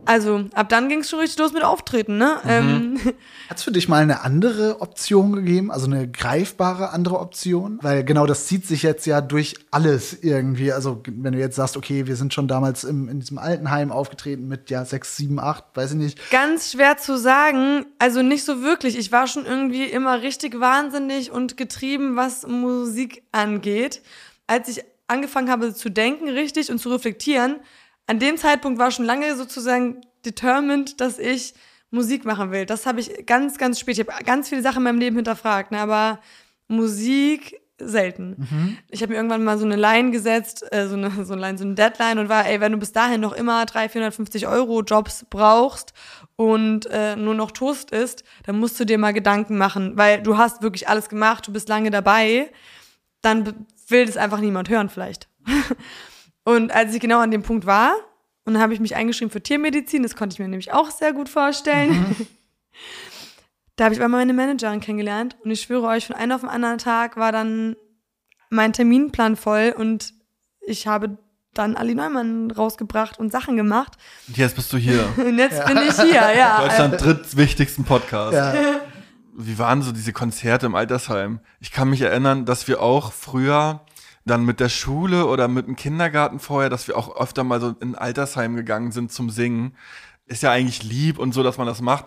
Also ab dann ging es schon richtig los mit Auftreten, ne? Mhm. Ähm, Hat es für dich mal eine andere Option gegeben, also eine greifbare andere Option? Weil genau das zieht sich jetzt ja durch alles irgendwie. Also wenn du jetzt sagst, okay, wir sind schon damals im, in diesem Altenheim aufgetreten mit ja sechs, sieben, acht, weiß ich nicht. Ganz schwer zu sagen. Also nicht so wirklich. Ich war schon irgendwie immer richtig wahnsinnig und getrieben, was Musik angeht. Als ich angefangen habe zu denken richtig und zu reflektieren, an dem Zeitpunkt war schon lange sozusagen determined, dass ich Musik machen will. Das habe ich ganz, ganz spät. Ich habe ganz viele Sachen in meinem Leben hinterfragt, ne? aber Musik selten. Mhm. Ich habe mir irgendwann mal so eine Line gesetzt, äh, so, eine, so eine Line, so eine Deadline und war, ey, wenn du bis dahin noch immer 300, 450 Euro Jobs brauchst und äh, nur noch Toast isst, dann musst du dir mal Gedanken machen, weil du hast wirklich alles gemacht, du bist lange dabei, dann will das einfach niemand hören vielleicht. Und als ich genau an dem Punkt war, und dann habe ich mich eingeschrieben für Tiermedizin, das konnte ich mir nämlich auch sehr gut vorstellen. Mhm. da habe ich einmal meine Managerin kennengelernt und ich schwöre euch, von einem auf den anderen Tag war dann mein Terminplan voll und ich habe dann Ali Neumann rausgebracht und Sachen gemacht. Und jetzt bist du hier. und jetzt ja. bin ich hier, ja. Deutschland drittwichtigsten Podcast. Ja. Wie waren so diese Konzerte im Altersheim? Ich kann mich erinnern, dass wir auch früher dann mit der Schule oder mit dem Kindergarten vorher, dass wir auch öfter mal so in Altersheim gegangen sind zum Singen. Ist ja eigentlich lieb und so, dass man das macht.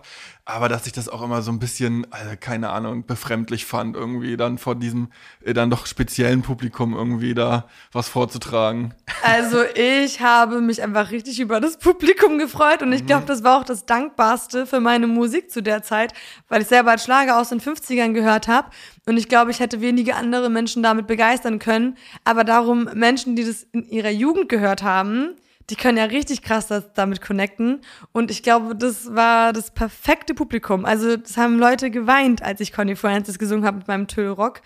Aber dass ich das auch immer so ein bisschen, also keine Ahnung, befremdlich fand, irgendwie dann vor diesem äh, dann doch speziellen Publikum irgendwie da was vorzutragen. Also ich habe mich einfach richtig über das Publikum gefreut und ich Mhm. glaube, das war auch das Dankbarste für meine Musik zu der Zeit, weil ich selber als Schlager aus den 50ern gehört habe und ich glaube, ich hätte wenige andere Menschen damit begeistern können, aber darum Menschen, die das in ihrer Jugend gehört haben, die können ja richtig krass das, damit connecten und ich glaube, das war das perfekte Publikum. Also das haben Leute geweint, als ich Connie Francis gesungen habe mit meinem Tüllrock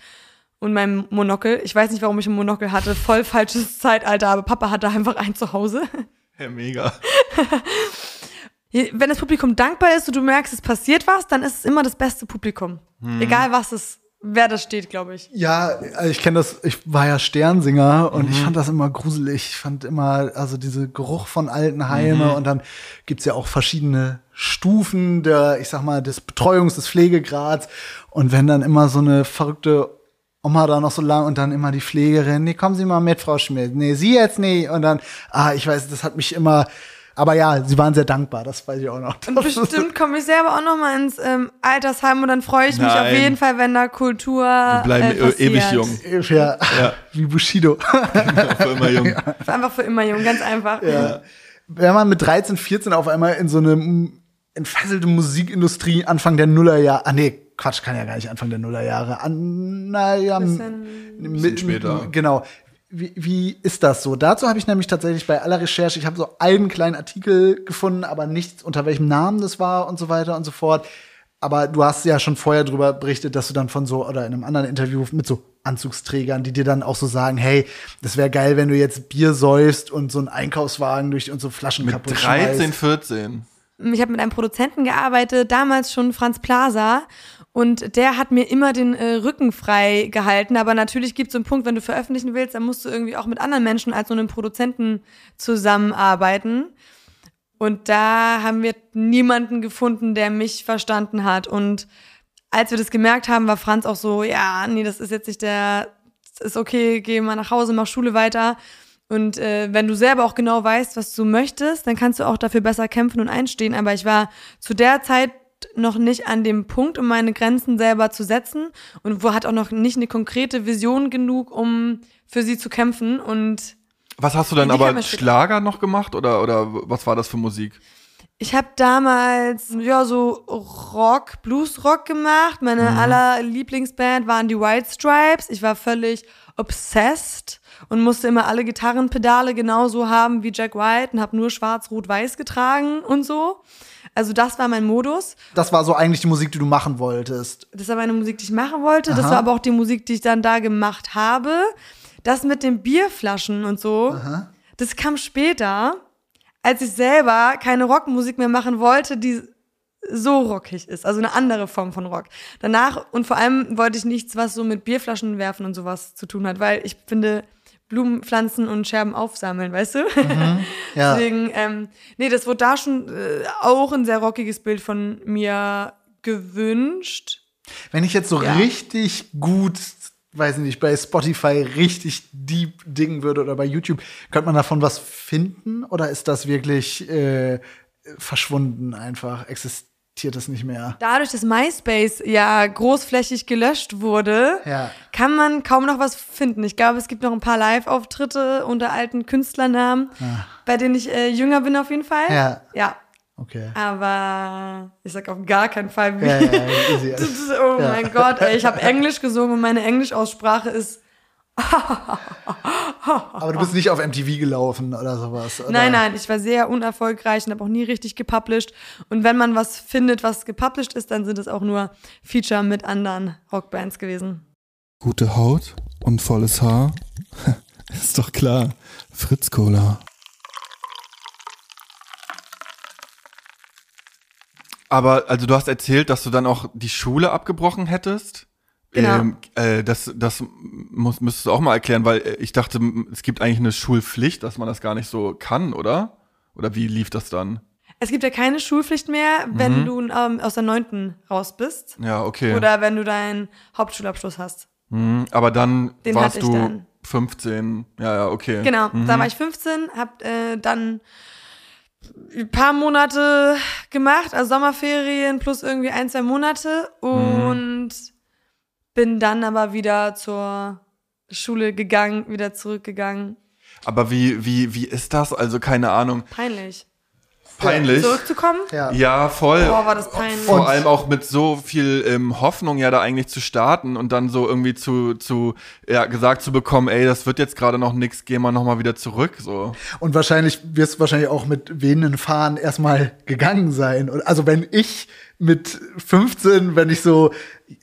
und meinem Monokel. Ich weiß nicht, warum ich ein Monokel hatte. Voll falsches Zeitalter, aber Papa hatte einfach ein zu Hause. Ja, mega. Wenn das Publikum dankbar ist und du merkst, es passiert was, dann ist es immer das beste Publikum. Egal was es, wer das steht, glaube ich. Ja, also ich kenne das, ich war ja Sternsinger und ich fand das immer gruselig. Ich fand immer, also diese Geruch von alten Heime und dann gibt's ja auch verschiedene Stufen der, ich sag mal, des Betreuungs-, des Pflegegrads. Und wenn dann immer so eine verrückte Oma da noch so lang und dann immer die Pflegerin, nee, kommen Sie mal mit, Frau Schmidt. Nee, Sie jetzt nicht. Und dann, ah, ich weiß, das hat mich immer, aber ja, sie waren sehr dankbar, das weiß ich auch noch. Und bestimmt komme ich selber auch noch mal ins ähm, Altersheim und dann freue ich mich Nein. auf jeden Fall, wenn da Kultur Wir bleiben äh, e- passiert. ewig jung. Ja, wie Bushido. Für immer jung. Einfach für immer jung, ganz einfach. Ja. Wenn man mit 13, 14 auf einmal in so eine entfesselte Musikindustrie Anfang der Nullerjahre, ah nee, Quatsch, kann ja gar nicht Anfang der Nullerjahre, an, naja, Bisschen- mit, später. Genau. Wie, wie ist das so? Dazu habe ich nämlich tatsächlich bei aller Recherche, ich habe so einen kleinen Artikel gefunden, aber nichts, unter welchem Namen das war und so weiter und so fort. Aber du hast ja schon vorher drüber berichtet, dass du dann von so, oder in einem anderen Interview mit so Anzugsträgern, die dir dann auch so sagen, hey, das wäre geil, wenn du jetzt Bier säufst und so einen Einkaufswagen durch und so Flaschen Mit kaputt 13, schmeißt. 14. ich habe mit einem Produzenten gearbeitet, damals schon Franz Plaza. Und der hat mir immer den äh, Rücken frei gehalten. Aber natürlich gibt es einen Punkt, wenn du veröffentlichen willst, dann musst du irgendwie auch mit anderen Menschen als nur einem Produzenten zusammenarbeiten. Und da haben wir niemanden gefunden, der mich verstanden hat. Und als wir das gemerkt haben, war Franz auch so, ja, nee, das ist jetzt nicht der, ist okay, geh mal nach Hause, mach Schule weiter. Und äh, wenn du selber auch genau weißt, was du möchtest, dann kannst du auch dafür besser kämpfen und einstehen. Aber ich war zu der Zeit noch nicht an dem Punkt, um meine Grenzen selber zu setzen und wo hat auch noch nicht eine konkrete Vision genug, um für sie zu kämpfen. Und Was hast du dann kam aber. Schlager noch gemacht oder, oder was war das für Musik? Ich habe damals ja so Rock, Bluesrock gemacht. Meine aller Lieblingsband waren die White Stripes. Ich war völlig obsessed und musste immer alle Gitarrenpedale genauso haben wie Jack White und habe nur schwarz, rot, weiß getragen und so. Also das war mein Modus. Das war so eigentlich die Musik, die du machen wolltest. Das war meine Musik, die ich machen wollte. Das Aha. war aber auch die Musik, die ich dann da gemacht habe. Das mit den Bierflaschen und so, das kam später, als ich selber keine Rockmusik mehr machen wollte, die so rockig ist. Also eine andere Form von Rock. Danach und vor allem wollte ich nichts, was so mit Bierflaschen werfen und sowas zu tun hat, weil ich finde, Blumen pflanzen und Scherben aufsammeln, weißt du? Ja. Deswegen, ähm, nee, das wurde da schon äh, auch ein sehr rockiges Bild von mir gewünscht. Wenn ich jetzt so Ja. richtig gut, weiß nicht, bei Spotify richtig deep dingen würde oder bei YouTube, könnte man davon was finden? Oder ist das wirklich äh, verschwunden einfach? Existiert es nicht mehr? Dadurch, dass MySpace ja großflächig gelöscht wurde, Ja. kann man kaum noch was finden. Ich glaube, es gibt noch ein paar Live-Auftritte unter alten Künstlernamen, bei denen ich äh, jünger bin auf jeden Fall. Ja. Ja. Okay. Aber ich sag auf gar keinen Fall wie. Ja, ja, ja, easy. Das oh mein Gott, ey, ich habe Englisch gesungen und meine Englischaussprache ist. Aber du bist nicht auf MTV gelaufen oder sowas. Oder? Nein, nein, ich war sehr unerfolgreich und habe auch nie richtig gepublished. Und wenn man was findet, was gepublished ist, dann sind es auch nur Feature mit anderen Rockbands gewesen. Gute Haut und volles Haar? Ist doch klar. Fritz Cola. Aber also du hast erzählt, dass du dann auch die Schule abgebrochen hättest. Genau. Ähm, äh, das das muss, müsstest du auch mal erklären, weil äh, ich dachte, es gibt eigentlich eine Schulpflicht, dass man das gar nicht so kann, oder? Oder wie lief das dann? Es gibt ja keine Schulpflicht mehr, wenn du ähm, aus der neunten raus bist. Ja, okay. Oder wenn du deinen Hauptschulabschluss hast. Mhm, aber dann Den warst du dann. 15. Ja, ja, okay. Genau, Mhm. da war ich 15, hab äh, dann ein paar Monate gemacht, also Sommerferien plus irgendwie ein, zwei Monate und bin dann aber wieder zur Schule gegangen, wieder zurückgegangen. Aber wie, wie, wie ist das? Also keine Ahnung. Peinlich. Peinlich. Zurückzukommen? Ja. Ja, voll. Boah, war das peinlich. Vor allem auch mit so viel ähm, Hoffnung ja da eigentlich zu starten und dann so irgendwie zu, zu ja, gesagt zu bekommen, ey, das wird jetzt gerade noch nix, geh mal nochmal wieder zurück. So. Und wahrscheinlich wirst du wahrscheinlich auch mit wehenden Fahnen erstmal gegangen sein. Und also wenn ich mit 15, wenn ich so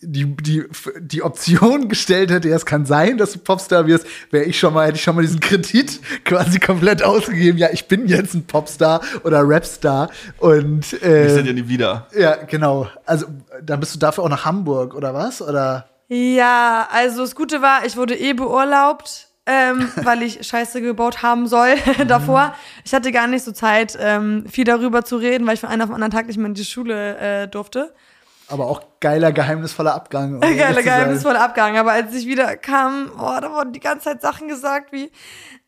die, die, die Option gestellt hätte, ja, es kann sein, dass du Popstar wirst, wäre ich schon mal, hätte ich schon mal diesen Kredit quasi komplett ausgegeben. Ja, ich bin jetzt ein Popstar oder Rapstar. Und Ich äh, sind ja nie wieder. ja, genau. Also dann bist du dafür auch nach Hamburg oder was? Oder Ja, also das Gute war, ich wurde eh beurlaubt, ähm, weil ich Scheiße gebaut haben soll davor. Ich hatte gar nicht so Zeit, ähm, viel darüber zu reden, weil ich von einem auf den anderen Tag nicht mehr in die Schule äh, durfte. aber auch geiler geheimnisvoller Abgang. um Geiler, geheimnisvoller Abgang. Aber als ich wieder kam, oh, da wurden die ganze Zeit Sachen gesagt wie,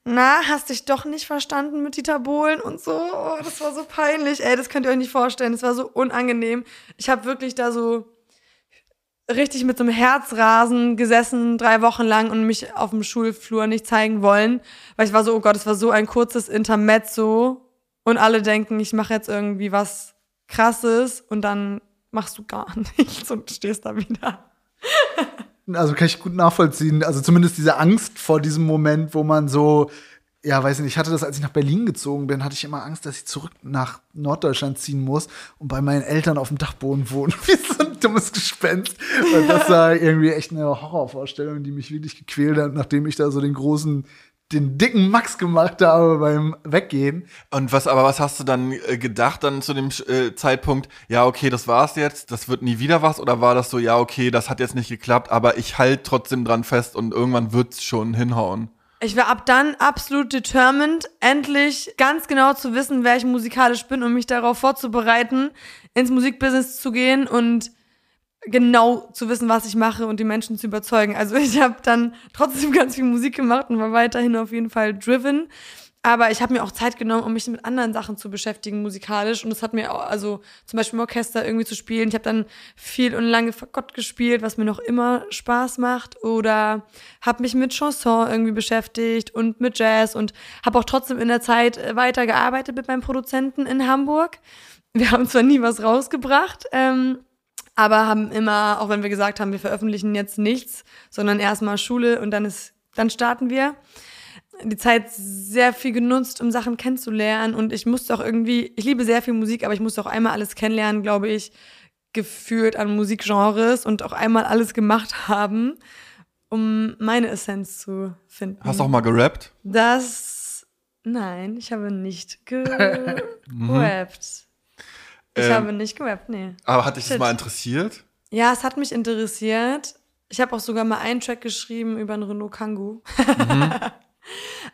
na, hast dich doch nicht verstanden mit Dieter Bohlen und so. Oh, das war so peinlich. Ey, das könnt ihr euch nicht vorstellen. Das war so unangenehm. Ich habe wirklich da so richtig mit so einem Herzrasen gesessen, drei Wochen lang und mich auf dem Schulflur nicht zeigen wollen. Weil ich war so, oh Gott, es war so ein kurzes Intermezzo. Und alle denken, ich mache jetzt irgendwie was Krasses und dann machst du gar nichts und stehst da wieder. Also kann ich gut nachvollziehen. Also zumindest diese Angst vor diesem Moment, wo man so, ja, weiß nicht, ich hatte das, als ich nach Berlin gezogen bin, hatte ich immer Angst, dass ich zurück nach Norddeutschland ziehen muss und bei meinen Eltern auf dem Dachboden wohne. Wie so ein dummes Gespenst. Und das war irgendwie echt eine Horrorvorstellung, die mich wirklich gequält hat, nachdem ich da so den großen, den dicken Max gemacht habe beim Weggehen. Und was, aber was hast du dann äh, gedacht dann zu dem äh, Zeitpunkt? Ja, okay, das war's jetzt, das wird nie wieder was? Oder war das so, ja, okay, das hat jetzt nicht geklappt, aber ich halt trotzdem dran fest und irgendwann wird's schon hinhauen? Ich war ab dann absolut determined, endlich ganz genau zu wissen, wer ich musikalisch bin und mich darauf vorzubereiten, ins Musikbusiness zu gehen und genau zu wissen, was ich mache und die Menschen zu überzeugen. Also ich habe dann trotzdem ganz viel Musik gemacht und war weiterhin auf jeden Fall driven. Aber ich habe mir auch Zeit genommen, um mich mit anderen Sachen zu beschäftigen, musikalisch. Und es hat mir auch, also zum Beispiel im Orchester irgendwie zu spielen. Ich habe dann viel und lange Fagott gespielt, was mir noch immer Spaß macht. Oder habe mich mit Chanson irgendwie beschäftigt und mit Jazz und habe auch trotzdem in der Zeit äh, weitergearbeitet mit meinem Produzenten in Hamburg. Wir haben zwar nie was rausgebracht, ähm, aber haben immer, auch wenn wir gesagt haben, wir veröffentlichen jetzt nichts, sondern erstmal Schule und dann ist, dann starten wir die Zeit sehr viel genutzt, um Sachen kennenzulernen. Und ich musste auch irgendwie, ich liebe sehr viel Musik, aber ich musste auch einmal alles kennenlernen, glaube ich, gefühlt an Musikgenres und auch einmal alles gemacht haben, um meine Essenz zu finden. Hast du auch mal gerappt? Das, nein, ich habe nicht gerappt. Ich Ähm, habe nicht gerappt, nee. Aber hat dich das Shit. mal interessiert? Ja, es hat mich interessiert. Ich habe auch sogar mal einen Track geschrieben über einen Renault Kangoo.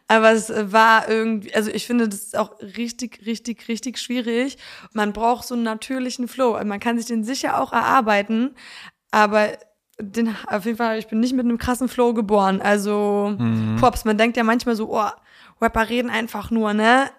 Aber es war irgendwie, also ich finde, das ist auch richtig, richtig, richtig schwierig. Man braucht so einen natürlichen Flow. Also Man kann sich den sicher auch erarbeiten, aber den, auf jeden Fall, ich bin nicht mit einem krassen Flow geboren. Also, Pops, man denkt ja manchmal so, oh, Rapper reden einfach nur, ne?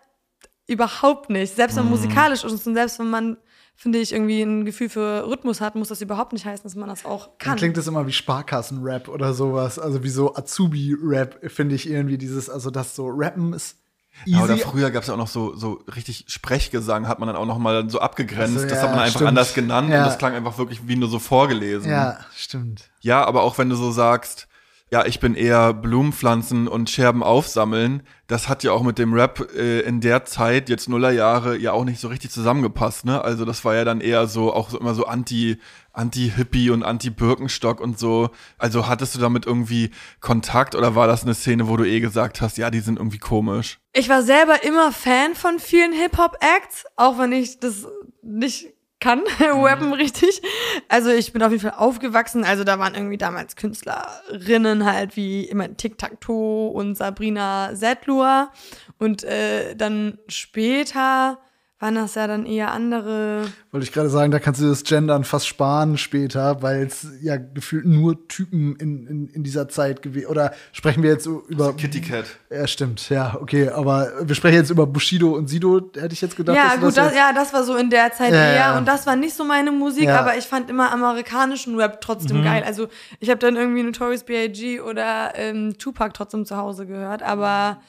Überhaupt nicht. Selbst wenn man musikalisch ist und selbst wenn man, finde ich, irgendwie ein Gefühl für Rhythmus hat, muss das überhaupt nicht heißen, dass man das auch Dann kann. klingt das immer wie Sparkassen-Rap oder sowas. Also wie so Azubi-Rap, finde ich irgendwie dieses, also das so Rappen ist easy. Ja, oder früher gab es ja auch noch so, so richtig Sprechgesang, hat man dann auch noch mal so abgegrenzt. Ach so, das ja, hat man einfach stimmt. anders genannt Ja. und das klang einfach wirklich wie nur so vorgelesen. ja, stimmt. Ja, aber auch wenn du so sagst, ja, ich bin eher Blumenpflanzen und Scherben aufsammeln, das hat ja auch mit dem Rap äh, in der Zeit, jetzt Nullerjahre, ja auch nicht so richtig zusammengepasst, ne? Also das war ja dann eher so, auch so immer so anti, anti-Hippie und anti-Birkenstock und so. Also hattest du damit irgendwie Kontakt oder war das eine Szene, wo du eh gesagt hast, ja, die sind irgendwie komisch? Ich war selber immer Fan von vielen Hip-Hop-Acts, auch wenn ich das nicht kann, rappen richtig. Also ich bin auf jeden Fall aufgewachsen. Also da waren irgendwie damals Künstlerinnen halt wie immer Tic-Tac-Toe und Sabrina Settlur. Und äh, dann später waren das ja dann eher andere. Wollte ich gerade sagen, da kannst du das Gendern fast sparen später, weil es ja gefühlt nur Typen in, in, in dieser Zeit gewesen. Oder sprechen wir jetzt über. Kitty Cat. Ja, stimmt, ja, okay. Aber wir sprechen jetzt über Bushido und Sido, hätte ich jetzt gedacht. Ja, gut, das, jetzt- ja, das war so in der Zeit Ja, eher. ja. Und das war nicht so meine Musik, Ja. aber ich fand immer amerikanischen Rap Mhm. trotzdem geil. Also ich habe dann irgendwie Notorious B.I.G. oder ähm, Tupac trotzdem zu Hause gehört, aber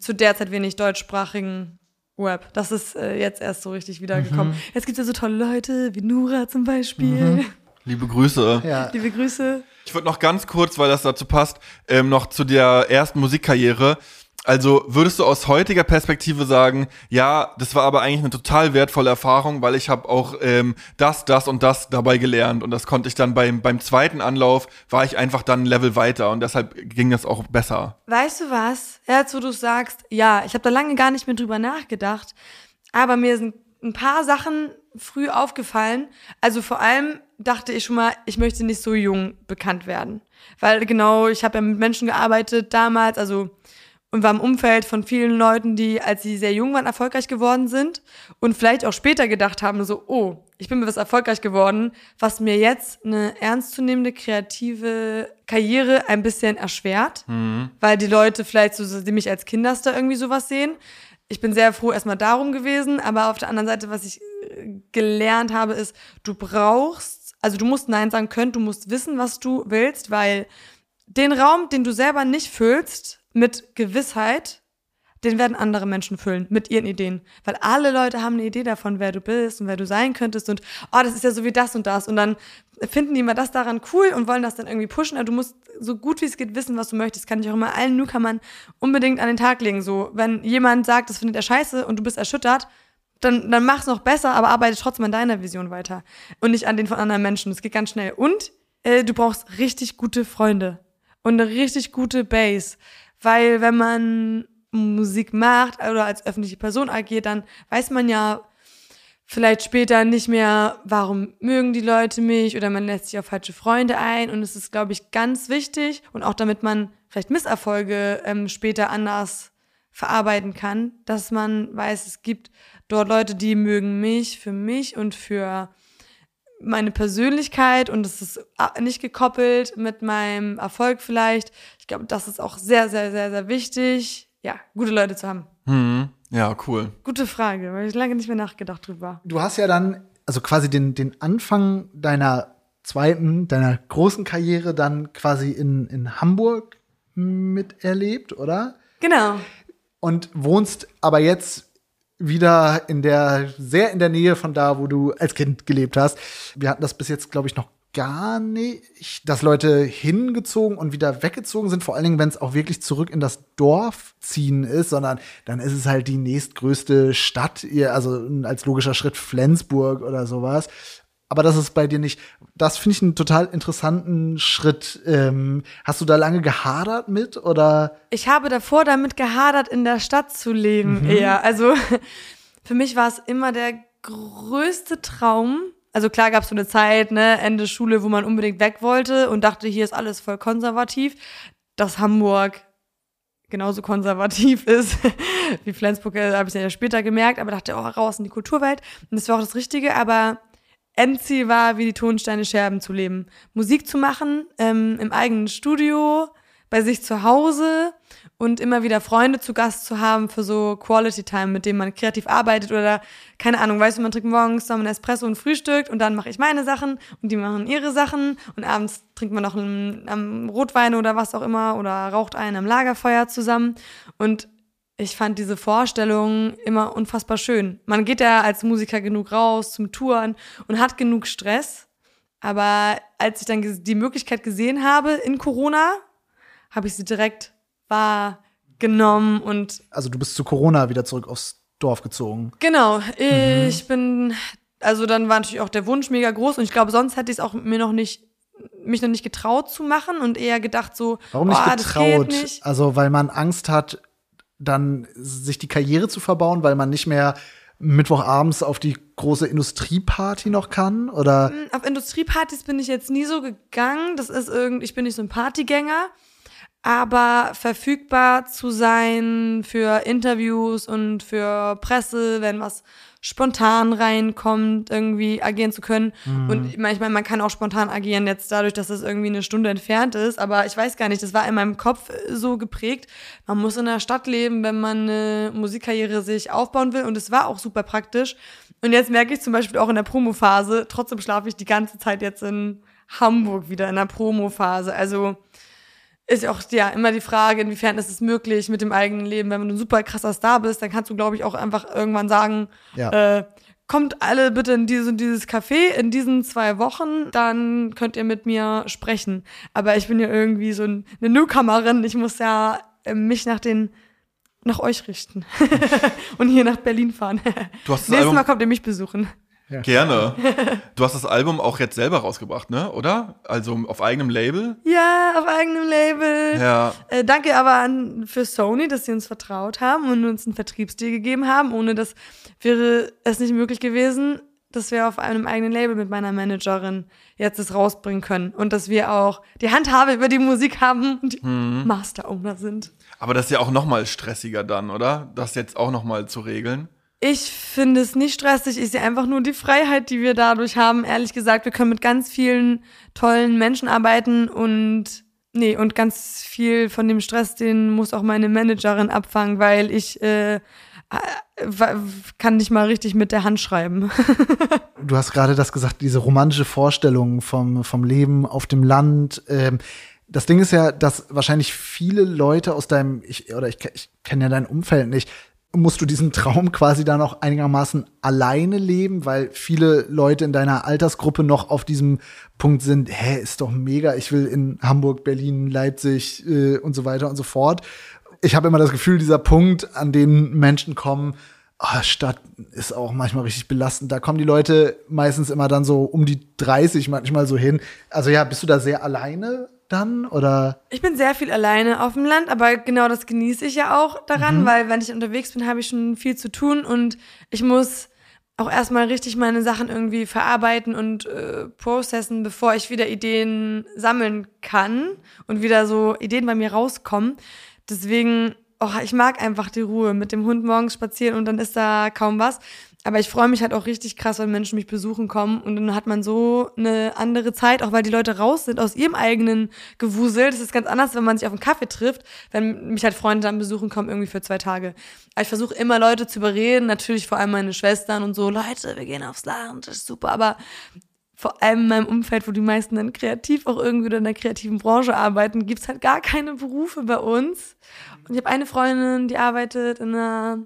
zu der Zeit wenig deutschsprachigen Rap. Das ist äh, jetzt erst so richtig wiedergekommen. Mhm. Jetzt gibt es ja so tolle Leute wie Nura zum Beispiel. Liebe Grüße. Ja. Liebe Grüße. Ich würde noch ganz kurz, weil das dazu passt, ähm, noch zu der ersten Musikkarriere. Also würdest du aus heutiger Perspektive sagen, ja, das war aber eigentlich eine total wertvolle Erfahrung, weil ich habe auch ähm, das, das und das dabei gelernt und das konnte ich dann beim, beim zweiten Anlauf, war ich einfach dann ein Level weiter und deshalb ging das auch besser. Weißt du was? Jetzt, wo du sagst, ja, ich habe da lange gar nicht mehr drüber nachgedacht, aber mir sind ein paar Sachen früh aufgefallen. Also vor allem dachte ich schon mal, ich möchte nicht so jung bekannt werden. Weil genau, ich habe ja mit Menschen gearbeitet damals, also und war im Umfeld von vielen Leuten, die, als sie sehr jung waren, erfolgreich geworden sind und vielleicht auch später gedacht haben, so, oh, ich bin mir was erfolgreich geworden, was mir jetzt eine ernstzunehmende kreative Karriere ein bisschen erschwert, weil die Leute vielleicht so, die mich als Kinderstar irgendwie sowas sehen. Ich bin sehr froh erstmal darum gewesen, aber auf der anderen Seite, was ich äh, gelernt habe, ist, du brauchst, also du musst Nein sagen können, du musst wissen, was du willst, weil den Raum, den du selber nicht füllst, mit Gewissheit, den werden andere Menschen füllen mit ihren Ideen. Weil alle Leute haben eine Idee davon, wer du bist und wer du sein könntest und, oh, das ist ja so wie das und das. Und dann finden die immer das daran cool und wollen das dann irgendwie pushen. Aber du musst so gut wie es geht wissen, was du möchtest. Kann ich auch immer allen Newcomern unbedingt an den Tag legen. So, wenn jemand sagt, das findet er scheiße und du bist erschüttert, dann, dann mach's noch besser, aber arbeite trotzdem an deiner Vision weiter. Und nicht an den von anderen Menschen. Das geht ganz schnell. Und äh, du brauchst richtig gute Freunde und eine richtig gute Base. Weil wenn man Musik macht oder als öffentliche Person agiert, dann weiß man ja vielleicht später nicht mehr, warum mögen die Leute mich oder man lässt sich auf falsche Freunde ein. Und es ist, glaube ich, ganz wichtig und auch damit man vielleicht Misserfolge ähm, später anders verarbeiten kann, dass man weiß, es gibt dort Leute, die mögen mich für mich und für meine Persönlichkeit und es ist a- nicht gekoppelt mit meinem Erfolg vielleicht. Ich glaube, das ist auch sehr, sehr, sehr, sehr wichtig, ja, gute Leute zu haben. Hm. Ja, cool. Gute Frage, weil ich lange nicht mehr nachgedacht drüber. Du hast ja dann, also quasi den, den Anfang deiner zweiten, deiner großen Karriere dann quasi in, in Hamburg miterlebt, oder? Genau. Und wohnst aber jetzt wieder in der, sehr in der Nähe von da, wo du als Kind gelebt hast. Wir hatten das bis jetzt, glaube ich, noch gar nicht, dass Leute hingezogen und wieder weggezogen sind, vor allen Dingen, wenn es auch wirklich zurück in das Dorf ziehen ist, sondern dann ist es halt die nächstgrößte Stadt, also als logischer Schritt Flensburg oder sowas. Aber das ist bei dir nicht. Das finde ich einen total interessanten Schritt. Ähm, hast du da lange gehadert mit oder? Ich habe davor damit gehadert, in der Stadt zu leben eher. Also für mich war es immer der größte Traum. Also klar gab es so eine Zeit, ne, Ende Schule, wo man unbedingt weg wollte und dachte, hier ist alles voll konservativ. Dass Hamburg genauso konservativ ist wie Flensburg, äh, habe ich ja später gemerkt, aber dachte, oh, raus in die Kulturwelt. Und das war auch das Richtige, aber Endziel war, wie die Tonsteine Scherben zu leben. Musik zu machen, ähm, im eigenen Studio, bei sich zu Hause und immer wieder Freunde zu Gast zu haben für so Quality Time, mit dem man kreativ arbeitet oder keine Ahnung, weißt du, man trinkt morgens zusammen ein Espresso und frühstückt und dann mache ich meine Sachen und die machen ihre Sachen und abends trinkt man noch einen, einen Rotwein oder was auch immer oder raucht einen am Lagerfeuer zusammen und ich fand diese Vorstellung immer unfassbar schön. Man geht ja als Musiker genug raus zum Touren und hat genug Stress. Aber als ich dann die Möglichkeit gesehen habe in Corona, habe ich sie direkt wahrgenommen und Also du bist zu Corona wieder zurück aufs Dorf gezogen. genau, ich bin, also dann war natürlich auch der Wunsch mega groß und ich glaube, sonst hätte ich es auch mir noch nicht, mich noch nicht getraut zu machen und eher gedacht so, Warum nicht "Boah, das getraut? Also weil man Angst hat, dann sich die Karriere zu verbauen, weil man nicht mehr Mittwochabends auf die große Industrieparty noch kann? Oder Auf Industriepartys bin ich jetzt nie so gegangen. Das ist irgendwie, ich bin nicht so ein Partygänger. aber verfügbar zu sein für Interviews und für Presse, wenn was spontan reinkommt, irgendwie agieren zu können. Mhm. Und manchmal, man kann auch spontan agieren, jetzt dadurch, dass es irgendwie eine Stunde entfernt ist. Aber ich weiß gar nicht, das war in meinem Kopf so geprägt. Man muss in der Stadt leben, wenn man eine Musikkarriere sich aufbauen will. Und es war auch super praktisch. Und jetzt merke ich zum Beispiel auch in der Promophase, trotzdem schlafe ich die ganze Zeit jetzt in Hamburg wieder in der Promophase. Also ist ja auch ja immer die Frage, inwiefern ist es möglich mit dem eigenen Leben. Wenn du ein super krasser Star bist, dann kannst du, glaube ich, auch einfach irgendwann sagen, Ja. äh, kommt alle bitte in dieses und dieses Café in diesen zwei Wochen, dann könnt ihr mit mir sprechen. Aber ich bin ja irgendwie so ein, eine Newcomerin. Ich muss ja äh, mich nach den nach euch richten und hier nach Berlin fahren. Du hast Nächstes Album- Mal kommt ihr mich besuchen. Gerne. Du hast das Album auch jetzt selber rausgebracht, ne? Oder? Also auf eigenem Label? Ja, auf eigenem Label. Ja. Äh, danke aber an für Sony, dass sie uns vertraut haben und uns einen Vertriebsdeal gegeben haben. Ohne das wäre es nicht möglich gewesen, dass wir auf einem eigenen Label mit meiner Managerin jetzt das rausbringen können und dass wir auch die Handhabe über die Musik haben und die Master Owner sind. Aber das ist ja auch noch mal stressiger dann, oder? Das jetzt auch noch mal zu regeln. Ich finde es nicht stressig. Ich sehe einfach nur die Freiheit, die wir dadurch haben. Ehrlich gesagt, wir können mit ganz vielen tollen Menschen arbeiten und nee, und ganz viel von dem Stress, den muss auch meine Managerin abfangen, weil ich äh, äh, kann nicht mal richtig mit der Hand schreiben. Du hast gerade das gesagt, diese romantische Vorstellung vom, vom Leben auf dem Land. Ähm, das Ding ist ja, dass wahrscheinlich viele Leute aus deinem, ich, oder ich, ich kenne ja dein Umfeld nicht, musst du diesen Traum quasi dann auch einigermaßen alleine leben, weil viele Leute in deiner Altersgruppe noch auf diesem Punkt sind, hä, ist doch mega, ich will in Hamburg, Berlin, Leipzig äh, und so weiter und so fort. Ich habe immer das Gefühl, dieser Punkt, an den Menschen kommen, ah, Stadt ist auch manchmal richtig belastend. Da kommen die Leute meistens immer dann so um die 30 manchmal so hin. Also ja, bist du da sehr alleine dann oder? Ich bin sehr viel alleine auf dem Land, aber genau das genieße ich ja auch daran, weil wenn ich unterwegs bin, habe ich schon viel zu tun und ich muss auch erstmal richtig meine Sachen irgendwie verarbeiten und äh, processen, bevor ich wieder Ideen sammeln kann und wieder so Ideen bei mir rauskommen. Deswegen, oh, ich mag einfach die Ruhe mit dem Hund morgens spazieren und dann ist da kaum was. Aber ich freue mich halt auch richtig krass, wenn Menschen mich besuchen kommen und dann hat man so eine andere Zeit, auch weil die Leute raus sind aus ihrem eigenen Gewusel. Das ist ganz anders, wenn man sich auf einen Kaffee trifft, wenn mich halt Freunde dann besuchen kommen, irgendwie für zwei Tage. Aber ich versuche immer Leute zu überreden, natürlich vor allem meine Schwestern und so, Leute, wir gehen aufs Land, das ist super, aber vor allem in meinem Umfeld, wo die meisten dann kreativ auch irgendwie oder in der kreativen Branche arbeiten, gibt's halt gar keine Berufe bei uns. Und ich habe eine Freundin, die arbeitet in einer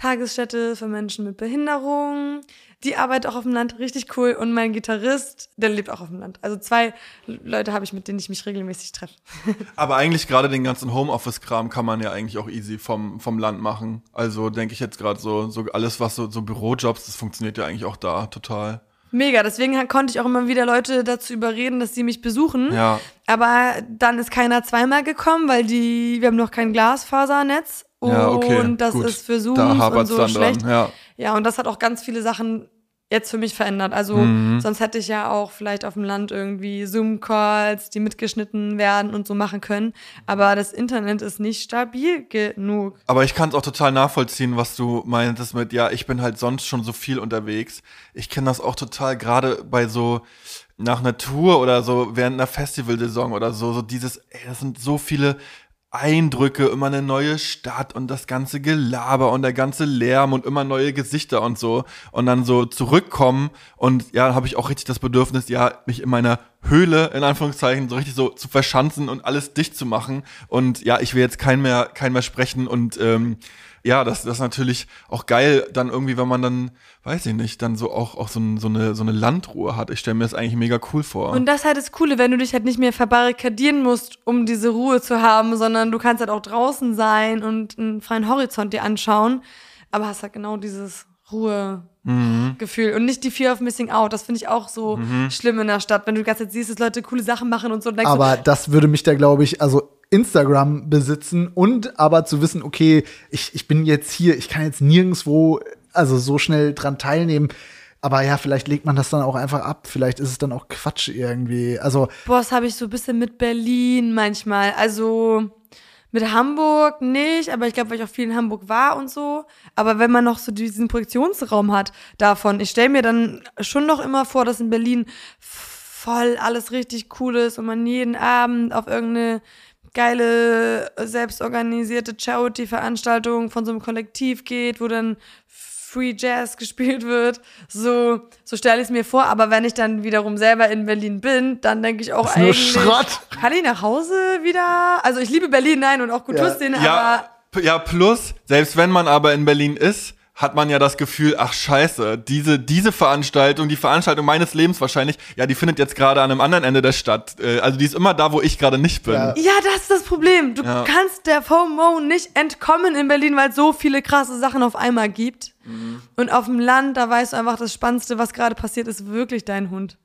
Tagesstätte für Menschen mit Behinderung. Die arbeitet auch auf dem Land, richtig cool. Und mein Gitarrist, der lebt auch auf dem Land. Also zwei Leute habe ich, mit denen ich mich regelmäßig treffe. Aber eigentlich gerade den ganzen Homeoffice-Kram kann man ja eigentlich auch easy vom, vom Land machen. Also denke ich jetzt gerade so, so alles, was so, so Bürojobs, das funktioniert ja eigentlich auch da total. Mega, deswegen konnte ich auch immer wieder Leute dazu überreden, dass sie mich besuchen. Ja. Aber dann ist keiner zweimal gekommen, weil die, wir haben noch kein Glasfasernetz. Ja, okay, Und das gut. ist für Zooms Da und so dann schlecht. dran, ja. Ja, und das hat auch ganz viele Sachen jetzt für mich verändert. Also Mhm. sonst hätte ich ja auch vielleicht auf dem Land irgendwie Zoom-Calls, die mitgeschnitten werden und so machen können. Aber das Internet ist nicht stabil genug. Aber ich kann es auch total nachvollziehen, was du meintest mit, ja, ich bin halt sonst schon so viel unterwegs. Ich kenne das auch total, gerade bei so nach einer Tour oder so während einer Festivalsaison oder so, so dieses, ey, das sind so viele Eindrücke, immer eine neue Stadt und das ganze Gelaber und der ganze Lärm und immer neue Gesichter und so. Und dann so zurückkommen und ja, habe ich auch richtig das Bedürfnis, ja, mich in meiner Höhle in Anführungszeichen so richtig so zu verschanzen und alles dicht zu machen. Und ja, ich will jetzt kein mehr kein mehr sprechen und ähm, ja, das, das ist natürlich auch geil, dann irgendwie, wenn man dann, weiß ich nicht, dann so auch, auch so, ein, so, eine, so eine Landruhe hat. Ich stelle mir das eigentlich mega cool vor. Und das ist halt das Coole, wenn du dich halt nicht mehr verbarrikadieren musst, um diese Ruhe zu haben, sondern du kannst halt auch draußen sein und einen freien Horizont dir anschauen, aber hast halt genau dieses Ruhegefühl und nicht die Fear of Missing Out. Das finde ich auch so schlimm in der Stadt, wenn du die ganze Zeit siehst, dass Leute coole Sachen machen und so. Und denkst Aber du, das würde mich da, glaube ich, also Instagram besitzen und aber zu wissen, okay, ich, ich bin jetzt hier, ich kann jetzt nirgendwo, also so schnell dran teilnehmen. Aber ja, vielleicht legt man das dann auch einfach ab. Vielleicht ist es dann auch Quatsch irgendwie. Also, boah, das habe ich so ein bisschen mit Berlin manchmal. Also Mit Hamburg nicht, aber ich glaube, weil ich auch viel in Hamburg war und so. Aber wenn man noch so diesen Projektionsraum hat davon, ich stelle mir dann schon noch immer vor, dass in Berlin voll alles richtig cool ist und man jeden Abend auf irgendeine geile, selbstorganisierte Charity-Veranstaltung von so einem Kollektiv geht, wo dann Free Jazz gespielt wird. So, so stelle ich es mir vor. Aber wenn ich dann wiederum selber in Berlin bin, dann denke ich auch Das ist nur eigentlich. Schrott. Kann ich nach Hause wieder? Also ich liebe Berlin, nein, und auch Kulturszene, aber Ja, p- ja, plus, selbst wenn man aber in Berlin ist, hat man ja das Gefühl, ach scheiße, diese, diese Veranstaltung, die Veranstaltung meines Lebens wahrscheinlich, ja, die findet jetzt gerade an einem anderen Ende der Stadt. Äh, Also die ist immer da, wo ich gerade nicht bin. Ja. Ja, das ist das Problem. Du Ja. kannst der FOMO nicht entkommen in Berlin, weil es so viele krasse Sachen auf einmal gibt. Mhm. Und auf dem Land, da weißt du einfach, das Spannendste, was gerade passiert, ist wirklich dein Hund.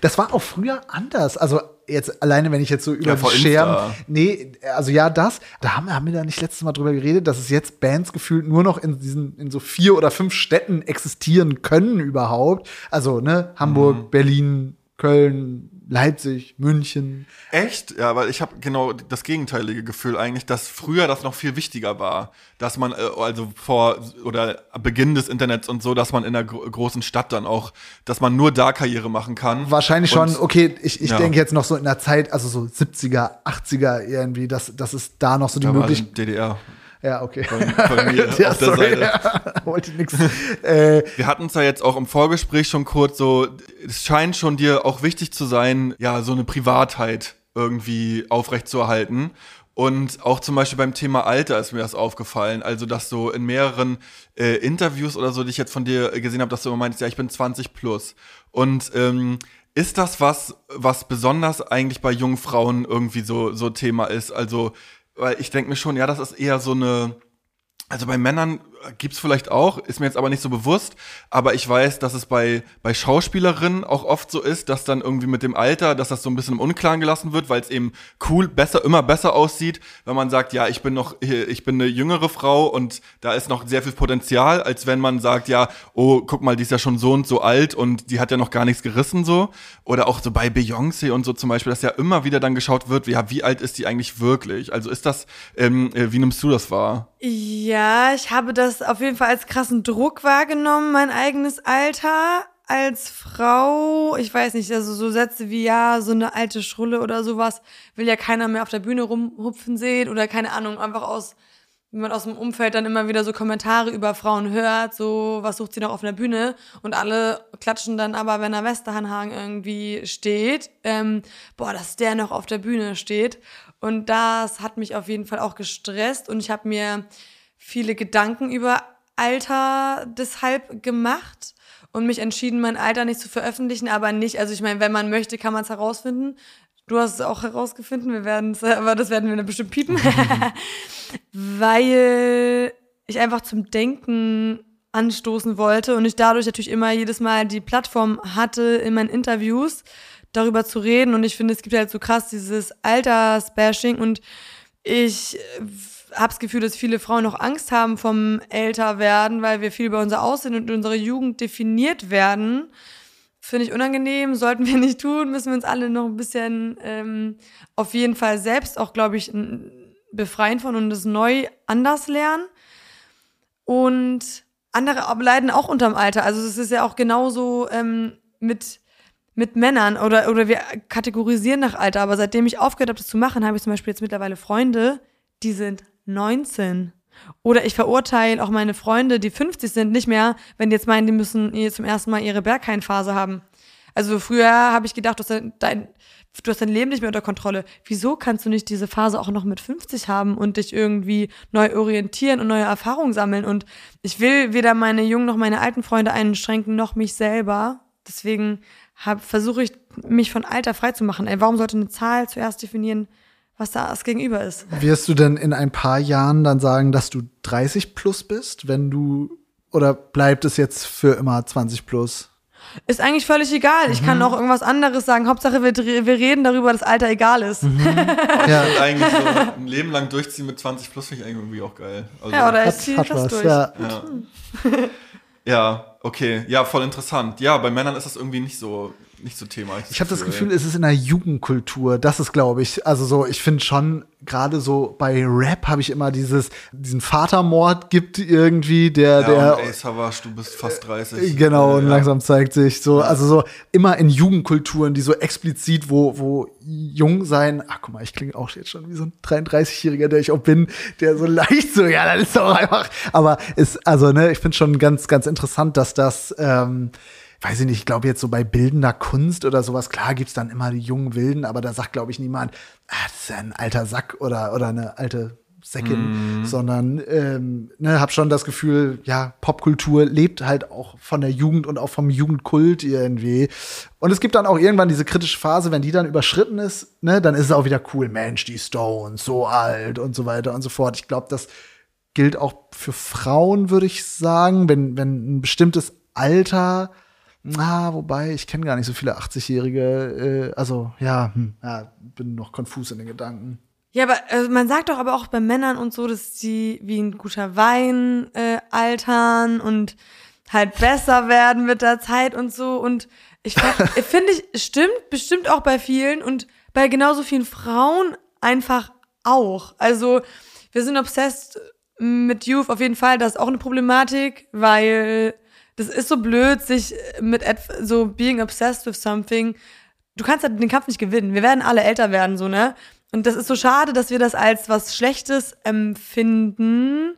Das war auch früher anders. Also jetzt alleine, wenn ich jetzt so über Ja, vor Scherben. Insta. Nee, also ja, das. Da haben, haben wir da nicht letztes Mal drüber geredet, dass es jetzt Bands gefühlt nur noch in diesen, in so vier oder fünf Städten existieren können überhaupt. Also, ne, Hamburg, Mhm. Berlin, Köln, Leipzig, München. Echt? Ja, weil ich habe genau das gegenteilige Gefühl eigentlich, dass früher das noch viel wichtiger war, dass man äh, also vor oder Beginn des Internets und so, dass man in einer gro großen Stadt dann auch, dass man nur da Karriere machen kann. Wahrscheinlich schon, Und- okay, ich, ich Ja. denke jetzt noch so in der Zeit, also so 70er, 80er irgendwie, dass, dass es da noch so die Möglichkeit. DDR. Ja, okay. bei mir ja, auf der sorry, Seite. ja. Wollte nix. äh, Wir hatten es ja jetzt auch im Vorgespräch schon kurz so, es scheint schon dir auch wichtig zu sein, ja, so eine Privatheit irgendwie aufrechtzuerhalten. Und auch zum Beispiel beim Thema Alter ist mir das aufgefallen. Also, dass so in mehreren äh, Interviews oder so, die ich jetzt von dir gesehen habe, dass du immer meinst, ja, ich bin 20 plus. Und ähm, ist das was, was besonders eigentlich bei jungen Frauen irgendwie so, so Thema ist? Also, weil ich denke mir schon, ja, das ist eher so eine, also bei Männern gibt's vielleicht auch, ist mir jetzt aber nicht so bewusst, aber ich weiß, dass es bei, bei Schauspielerinnen auch oft so ist, dass dann irgendwie mit dem Alter, dass das so ein bisschen im Unklaren gelassen wird, weil es eben cool, besser, immer besser aussieht, wenn man sagt, ja, ich bin noch, ich bin eine jüngere Frau und da ist noch sehr viel Potenzial, als wenn man sagt, ja, oh, guck mal, die ist ja schon so und so alt und die hat ja noch gar nichts gerissen so. Oder auch so bei Beyoncé und so zum Beispiel, dass ja immer wieder dann geschaut wird, ja, wie alt ist die eigentlich wirklich? Also ist das, ähm, äh, wie nimmst du das wahr? Ja, ich habe das auf jeden Fall als krassen Druck wahrgenommen, mein eigenes Alter als Frau. Ich weiß nicht, also so Sätze wie ja, so eine alte Schrulle oder sowas will ja keiner mehr auf der Bühne rumhupfen sehen oder keine Ahnung, einfach aus wie man aus dem Umfeld dann immer wieder so Kommentare über Frauen hört, so, was sucht sie noch auf einer Bühne? Und alle klatschen dann aber, wenn der Westerhanhagen irgendwie steht, ähm, boah, dass der noch auf der Bühne steht. Und das hat mich auf jeden Fall auch gestresst und ich habe mir viele Gedanken über Alter deshalb gemacht und mich entschieden, mein Alter nicht zu veröffentlichen, aber nicht, also ich meine, wenn man möchte, kann man es herausfinden. Du hast es auch herausgefunden, wir werden es, aber das werden wir dann bestimmt piepen. Weil ich einfach zum Denken anstoßen wollte und ich dadurch natürlich immer jedes Mal die Plattform hatte, in meinen Interviews darüber zu reden. Und ich finde, es gibt halt so krass dieses Altersbashing und ich habe das Gefühl, dass viele Frauen noch Angst haben vom Älterwerden, weil wir viel über unser Aussehen und unsere Jugend definiert werden. Finde ich unangenehm, sollten wir nicht tun, müssen wir uns alle noch ein bisschen ähm, auf jeden Fall selbst auch, glaube ich, befreien von und das neu anders lernen. Und andere leiden auch unterm Alter. Also es ist ja auch genauso ähm, mit, mit Männern oder, oder wir kategorisieren nach Alter. Aber seitdem ich aufgehört habe, das zu machen, habe ich zum Beispiel jetzt mittlerweile Freunde, die sind 19. Oder ich verurteile auch meine Freunde, die 50 sind, nicht mehr, wenn die jetzt meinen, die müssen zum ersten Mal ihre Berghain-Phase haben. Also früher habe ich gedacht, du hast, dein, du hast dein Leben nicht mehr unter Kontrolle. Wieso kannst du nicht diese Phase auch noch mit 50 haben und dich irgendwie neu orientieren und neue Erfahrungen sammeln? Und ich will weder meine jungen noch meine alten Freunde einschränken, noch mich selber. Deswegen versuche ich, mich von Alter frei zu machen. Ey, warum sollte eine Zahl zuerst definieren, was da das Gegenüber ist? Wirst du denn in ein paar Jahren dann sagen, dass du 30 plus bist, wenn du oder bleibt es jetzt für immer 20 plus? Ist eigentlich völlig egal. Ich Mhm. kann auch irgendwas anderes sagen. Hauptsache, wir, wir reden darüber, dass Alter egal ist. Ja, Und eigentlich so ein Leben lang durchziehen mit 20 plus finde ich eigentlich irgendwie auch geil. Also, Ja, oder ich ziehe das was. durch. Ja. Ja. ja, okay. Ja, voll interessant. Ja, bei Männern ist das irgendwie nicht so. Nicht so Thema. Ich habe das Gefühl, es ist in der Jugendkultur. Das ist, glaube ich, also so, ich finde schon, gerade so bei Rap habe ich immer dieses, diesen Vatermord gibt irgendwie, der, ja, der. Und ey, Savage, du bist fast 30. Genau, und Ja. langsam zeigt sich so, also so immer in Jugendkulturen, die so explizit, wo, wo jung sein, ach guck mal, ich klinge auch jetzt schon wie so ein 33-Jähriger, der ich auch bin, der so leicht so, ja, das ist auch einfach, aber ist, also, ne, ich finde schon ganz, ganz interessant, dass das, ähm, weiß ich nicht, ich glaube jetzt so bei bildender Kunst oder sowas, klar gibt's dann immer die jungen Wilden, aber da sagt, glaube ich, niemand, ah, das ist ja ein alter Sack oder, oder eine alte Säckin, sondern ähm, ne, hab schon das Gefühl, ja, Popkultur lebt halt auch von der Jugend und auch vom Jugendkult irgendwie. Und es gibt dann auch irgendwann diese kritische Phase, wenn die dann überschritten ist, ne, dann ist es auch wieder cool, Mensch, die Stones, so alt und so weiter und so fort. Ich glaube, das gilt auch für Frauen, würde ich sagen, wenn, wenn ein bestimmtes Alter, na, wobei, ich kenne gar nicht so viele 80-Jährige, äh, also ja, hm, ja, bin noch konfus in den Gedanken. Ja, aber also man sagt doch aber auch bei Männern und so, dass die wie ein guter Wein äh, altern und halt besser werden mit der Zeit und so. Und ich finde, ich stimmt bestimmt auch bei vielen und bei genauso vielen Frauen einfach auch. Also wir sind obsessed mit Youth auf jeden Fall. Das ist auch eine Problematik, weil das ist so blöd, sich mit etwa, so being obsessed with something. Du kannst halt den Kampf nicht gewinnen. Wir werden alle älter werden, so, ne? Und das ist so schade, dass wir das als was Schlechtes empfinden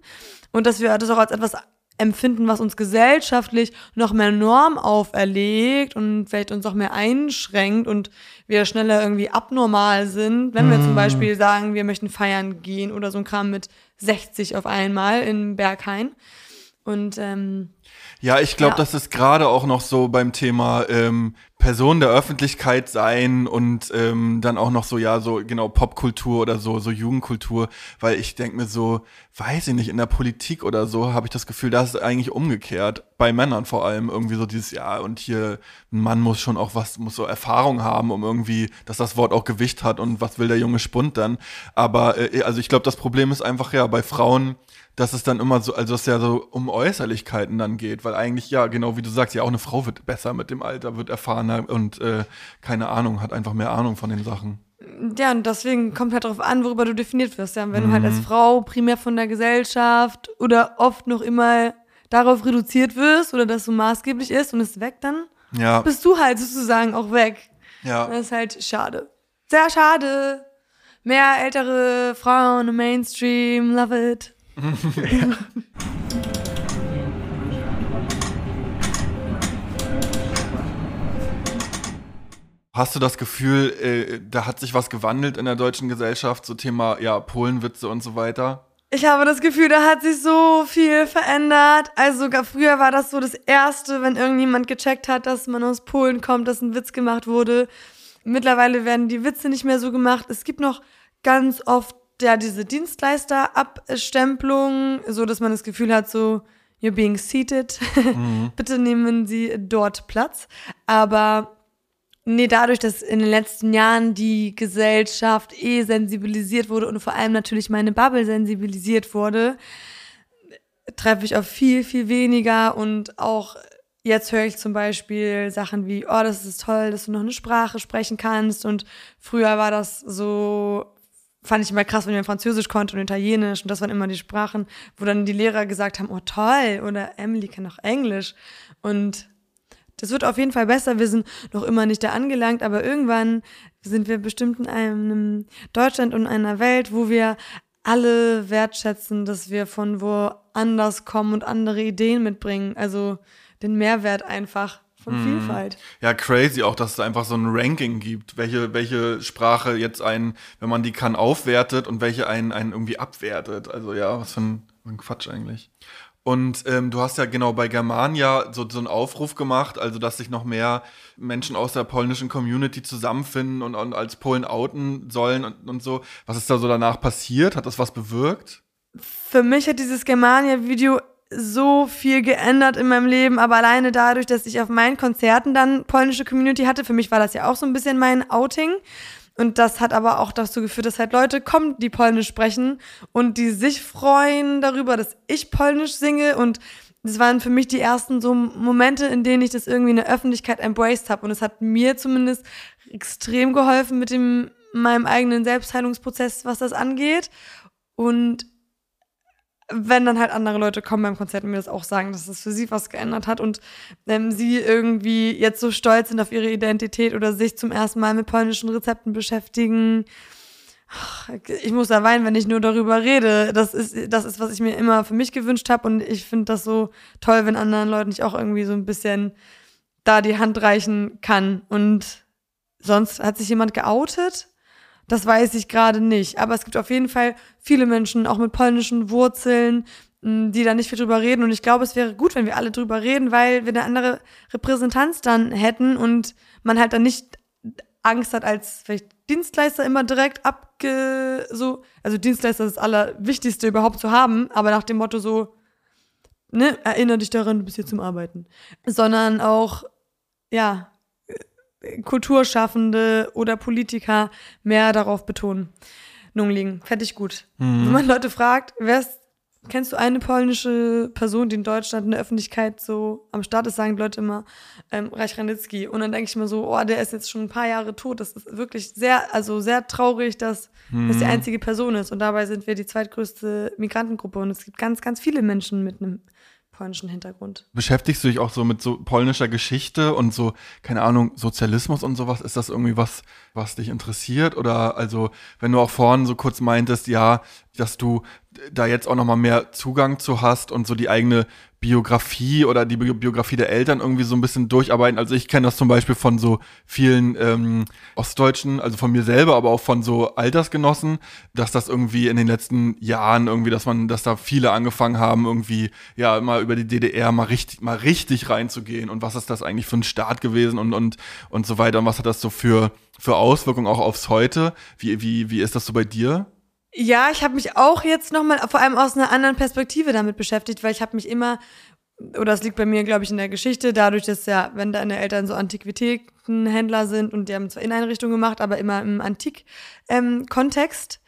und dass wir das auch als etwas empfinden, was uns gesellschaftlich noch mehr Norm auferlegt und vielleicht uns auch mehr einschränkt und wir schneller irgendwie abnormal sind, wenn wir zum Beispiel sagen, wir möchten feiern gehen oder so ein Kram mit 60 auf einmal in Berghain. Und ähm, Ja, ich glaube, Ja. das ist gerade auch noch so beim Thema ähm, Person der Öffentlichkeit sein und ähm, dann auch noch so, ja, so genau Popkultur oder so, so Jugendkultur, weil ich denke mir so, weiß ich nicht, in der Politik oder so habe ich das Gefühl, das ist eigentlich umgekehrt. Bei Männern vor allem irgendwie so dieses, ja, und hier ein Mann muss schon auch was, muss so Erfahrung haben, um irgendwie, dass das Wort auch Gewicht hat und was will der junge Spund dann. Aber äh, also ich glaube, das Problem ist einfach, ja, bei Frauen dass es dann immer so, also dass es ja so um Äußerlichkeiten dann geht, weil eigentlich, ja, genau wie du sagst, ja auch eine Frau wird besser mit dem Alter, wird erfahrener und äh, keine Ahnung, hat einfach mehr Ahnung von den Sachen. ja, und deswegen kommt halt darauf an, worüber du definiert wirst. Ja, wenn du halt als Frau primär von der Gesellschaft oder oft noch immer darauf reduziert wirst oder das so maßgeblich ist und ist weg, dann Ja, bist du halt sozusagen auch weg. ja. Das ist halt schade. Sehr schade. Mehr ältere Frauen im Mainstream, love it. Hast du das Gefühl, äh, da hat sich was gewandelt in der deutschen Gesellschaft, so Thema, ja, Polenwitze und so weiter? Ich habe das Gefühl, da hat sich so viel verändert. Also sogar früher war das so das Erste, wenn irgendjemand gecheckt hat, dass man aus Polen kommt, dass ein Witz gemacht wurde. Mittlerweile werden die Witze nicht mehr so gemacht. Es gibt noch ganz oft ja diese Dienstleisterabstempelung, so dass man das Gefühl hat, so you're being seated. Bitte nehmen Sie dort Platz. Aber Nee, dadurch, dass in den letzten Jahren die Gesellschaft eh sensibilisiert wurde und vor allem natürlich meine Bubble sensibilisiert wurde, treffe ich auf viel, viel weniger und auch jetzt höre ich zum Beispiel Sachen wie, oh, das ist toll, dass du noch eine Sprache sprechen kannst und früher war das so, fand ich immer krass, wenn ich Französisch konnte und Italienisch und das waren immer die Sprachen, wo dann die Lehrer gesagt haben, oh toll, oder Emily kann auch Englisch und das wird auf jeden Fall besser. Wir sind noch immer nicht da angelangt, aber irgendwann sind wir bestimmt in einem Deutschland und einer Welt, wo wir alle wertschätzen, dass wir von woanders kommen und andere Ideen mitbringen. Also den Mehrwert einfach von Vielfalt. Ja, crazy auch, dass es einfach so ein Ranking gibt, welche, welche Sprache jetzt einen, wenn man die kann, aufwertet und welche einen, einen irgendwie abwertet. Also ja, was für ein, ein Quatsch eigentlich. Und ähm, du hast ja genau bei Germania so, so einen Aufruf gemacht, also dass sich noch mehr Menschen aus der polnischen Community zusammenfinden und, und als Polen outen sollen und, und so. Was ist da so danach passiert? Hat das was bewirkt? Für mich hat dieses Germania-Video so viel geändert in meinem Leben, aber alleine dadurch, dass ich auf meinen Konzerten dann polnische Community hatte, für mich war das ja auch so ein bisschen mein Outing. Und das hat aber auch dazu geführt, dass halt Leute kommen, die Polnisch sprechen und die sich freuen darüber, dass ich Polnisch singe und das waren für mich die ersten so Momente, in denen ich das irgendwie in der Öffentlichkeit embraced habe. Und es hat mir zumindest extrem geholfen mit dem meinem eigenen Selbstheilungsprozess, was das angeht. Und wenn dann halt andere Leute kommen beim Konzert und mir das auch sagen, dass es für sie was geändert hat und ähm, sie irgendwie jetzt so stolz sind auf ihre Identität oder sich zum ersten Mal mit polnischen Rezepten beschäftigen. Ich muss da weinen, wenn ich nur darüber rede. Das ist, das ist, was ich mir immer für mich gewünscht habe und ich finde das so toll, wenn anderen Leuten ich auch irgendwie so ein bisschen da die Hand reichen kann. Und sonst hat sich jemand geoutet? Das weiß ich gerade nicht. Aber es gibt auf jeden Fall viele Menschen, auch mit polnischen Wurzeln, die da nicht viel drüber reden. Und ich glaube, es wäre gut, wenn wir alle drüber reden, weil wir eine andere Repräsentanz dann hätten und man halt dann nicht Angst hat, als vielleicht Dienstleister immer direkt abge, so, also Dienstleister ist das Allerwichtigste überhaupt zu haben, aber nach dem Motto so, ne, erinnere dich daran, du bist hier zum Arbeiten. Sondern auch, ja, Kulturschaffende oder Politiker mehr darauf betonen. Nun liegen. Ich gut. Mhm. Wenn man Leute fragt, wer ist, kennst du eine polnische Person, die in Deutschland in der Öffentlichkeit so am Start ist, sagen die Leute immer ähm, Reich Ranitzky. Und dann denke ich mir so, oh, der ist jetzt schon ein paar Jahre tot. Das ist wirklich sehr, also sehr traurig, dass mhm. das die einzige Person ist. Und dabei sind wir die zweitgrößte Migrantengruppe. Und es gibt ganz, ganz viele Menschen mit einem polnischen Hintergrund. Beschäftigst du dich auch so mit so polnischer Geschichte und so, keine Ahnung, Sozialismus und sowas? Ist das irgendwie was, was dich interessiert? Oder also, wenn du auch vorhin so kurz meintest, ja, dass du da jetzt auch nochmal mehr Zugang zu hast und so die eigene Biografie oder die Biografie der Eltern irgendwie so ein bisschen durcharbeiten. Also ich kenne das zum Beispiel von so vielen ähm, Ostdeutschen, also von mir selber, aber auch von so Altersgenossen, dass das irgendwie in den letzten Jahren irgendwie, dass man, dass da viele angefangen haben, irgendwie ja mal über die DDR mal richtig, mal richtig reinzugehen und was ist das eigentlich für ein Staat gewesen und und und so weiter und was hat das so für für Auswirkungen auch aufs Heute? Wie wie wie ist das so bei dir? Ja, ich habe mich auch jetzt nochmal vor allem aus einer anderen Perspektive damit beschäftigt, weil ich habe mich immer, oder es liegt bei mir, glaube ich, in der Geschichte, dadurch, dass ja, wenn deine Eltern so Antiquitätenhändler sind und die haben zwar Inneneinrichtungen gemacht, aber immer im Antik-Kontext,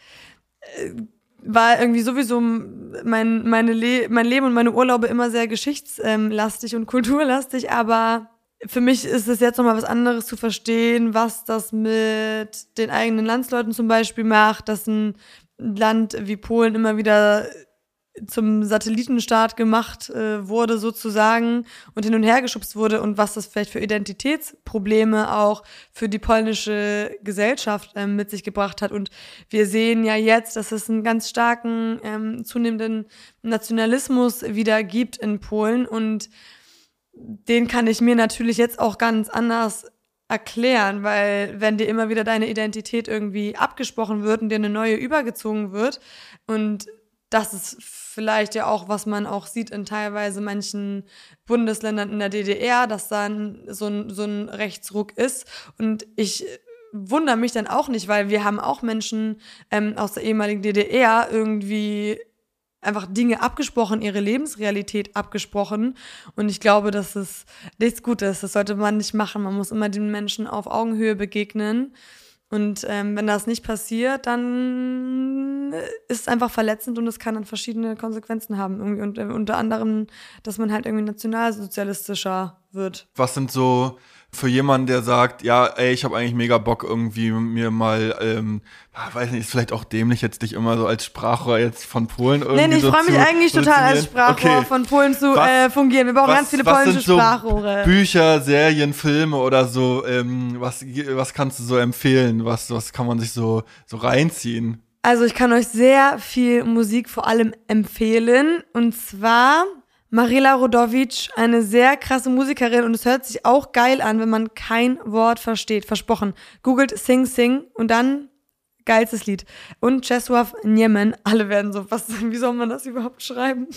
ähm, äh, war irgendwie sowieso mein, meine Le mein Leben und meine Urlaube immer sehr geschichtslastig und kulturlastig, aber für mich ist es jetzt nochmal was anderes zu verstehen, was das mit den eigenen Landsleuten zum Beispiel macht, dass ein Land wie Polen immer wieder zum Satellitenstaat gemacht äh, wurde sozusagen und hin und her geschubst wurde und was das vielleicht für Identitätsprobleme auch für die polnische Gesellschaft ähm, mit sich gebracht hat. Und wir sehen ja jetzt, dass es einen ganz starken, ähm, zunehmenden Nationalismus wieder gibt in Polen und den kann ich mir natürlich jetzt auch ganz anders erklären, weil wenn dir immer wieder deine Identität irgendwie abgesprochen wird und dir eine neue übergezogen wird und das ist vielleicht ja auch, was man auch sieht in teilweise manchen Bundesländern in der DDR, dass dann so ein, so ein Rechtsruck ist. Und ich wundere mich dann auch nicht, weil wir haben auch Menschen ähm, aus der ehemaligen DDR irgendwie einfach Dinge abgesprochen, ihre Lebensrealität abgesprochen. Und ich glaube, das ist nichts Gutes. Das sollte man nicht machen. Man muss immer den Menschen auf Augenhöhe begegnen. Und ähm, wenn das nicht passiert, dann ist es einfach verletzend und es kann dann verschiedene Konsequenzen haben. Irgendwie. Und äh, unter anderem, dass man halt irgendwie nationalsozialistischer wird. Was sind so für jemanden, der sagt, ja, ey, ich habe eigentlich mega Bock irgendwie mir mal, ähm, weiß nicht, ist vielleicht auch dämlich jetzt dich immer so als Sprachrohr jetzt von Polen irgendwie Nee, ich so freue mich eigentlich total als Sprachrohr okay. von Polen zu was, äh, fungieren. Wir brauchen was, ganz viele polnische so Sprachrohre. Bücher, Serien, Filme oder so, ähm, was, was kannst du so empfehlen? Was, was kann man sich so, so reinziehen? Also ich kann euch sehr viel Musik vor allem empfehlen. Und zwar Marila Rodovic, eine sehr krasse Musikerin und es hört sich auch geil an, wenn man kein Wort versteht. Versprochen. Googelt Sing Sing und dann geilstes Lied. Und Czesław Niemen, alle werden so, was, wie soll man das überhaupt schreiben?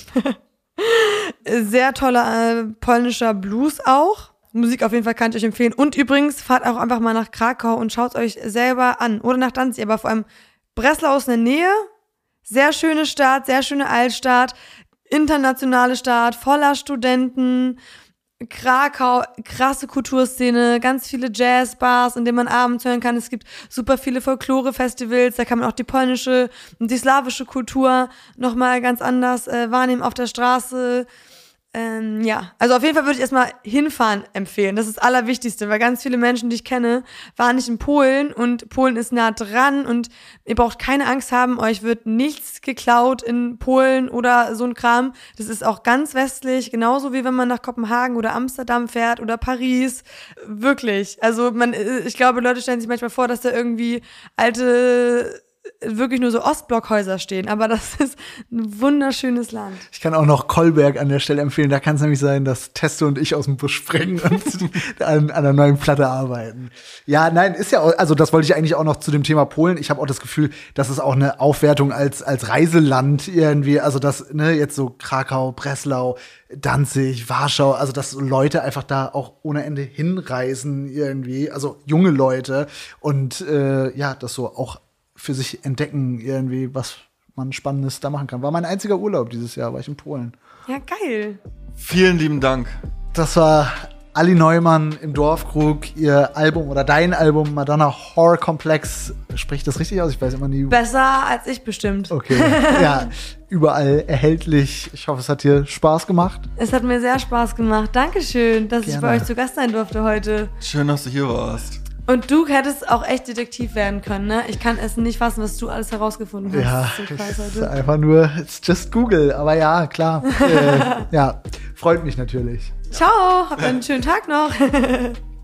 sehr toller äh, polnischer Blues auch. Musik auf jeden Fall kann ich euch empfehlen. Und übrigens, fahrt auch einfach mal nach Krakau und schaut euch selber an. Oder nach Danzig, aber vor allem Breslau aus der Nähe. Sehr schöne Stadt, sehr schöne Altstadt internationale Stadt, voller Studenten, Krakau, krasse Kulturszene, ganz viele Jazzbars, in denen man abends hören kann. Es gibt super viele Folklore-Festivals, da kann man auch die polnische und die slawische Kultur nochmal ganz anders äh, wahrnehmen auf der Straße. Ähm, ja, also auf jeden Fall würde ich erstmal hinfahren empfehlen. Das ist das Allerwichtigste, weil ganz viele Menschen, die ich kenne, waren nicht in Polen und Polen ist nah dran und ihr braucht keine Angst haben, euch wird nichts geklaut in Polen oder so ein Kram. Das ist auch ganz westlich, genauso wie wenn man nach Kopenhagen oder Amsterdam fährt oder Paris. Wirklich. Also man, äh, ich glaube, Leute stellen sich manchmal vor, dass da irgendwie alte wirklich nur so Ostblockhäuser stehen, aber das ist ein wunderschönes Land. Ich kann auch noch Kolberg an der Stelle empfehlen. Da kann es nämlich sein, dass Testo und ich aus dem Busch springen und an, an einer neuen Platte arbeiten. Ja, nein, ist ja, auch, also das wollte ich eigentlich auch noch zu dem Thema Polen. Ich habe auch das Gefühl, das ist auch eine Aufwertung als, als Reiseland irgendwie. Also das, ne, jetzt so Krakau, Breslau, Danzig, Warschau, also dass Leute einfach da auch ohne Ende hinreisen irgendwie, also junge Leute und äh, ja, das so auch für sich entdecken, irgendwie, was man Spannendes da machen kann. War mein einziger Urlaub dieses Jahr, war ich in Polen. Ja, geil. Vielen lieben Dank. Das war Ali Neumann im Dorfkrug, ihr Album oder dein Album Madonna Horror Complex. Spricht das richtig aus? Ich weiß immer nie. Besser als ich bestimmt. Okay. ja, überall erhältlich. Ich hoffe, es hat dir Spaß gemacht. Es hat mir sehr Spaß gemacht. Dankeschön, dass Gerne. ich bei euch zu Gast sein durfte heute. Schön, dass du hier warst. Und du hättest auch echt Detektiv werden können, ne? Ich kann es nicht fassen, was du alles herausgefunden hast. Ja, Das ist so heute. einfach nur, it's just Google. Aber ja, klar. äh, ja, freut mich natürlich. Ciao, habt einen schönen Tag noch.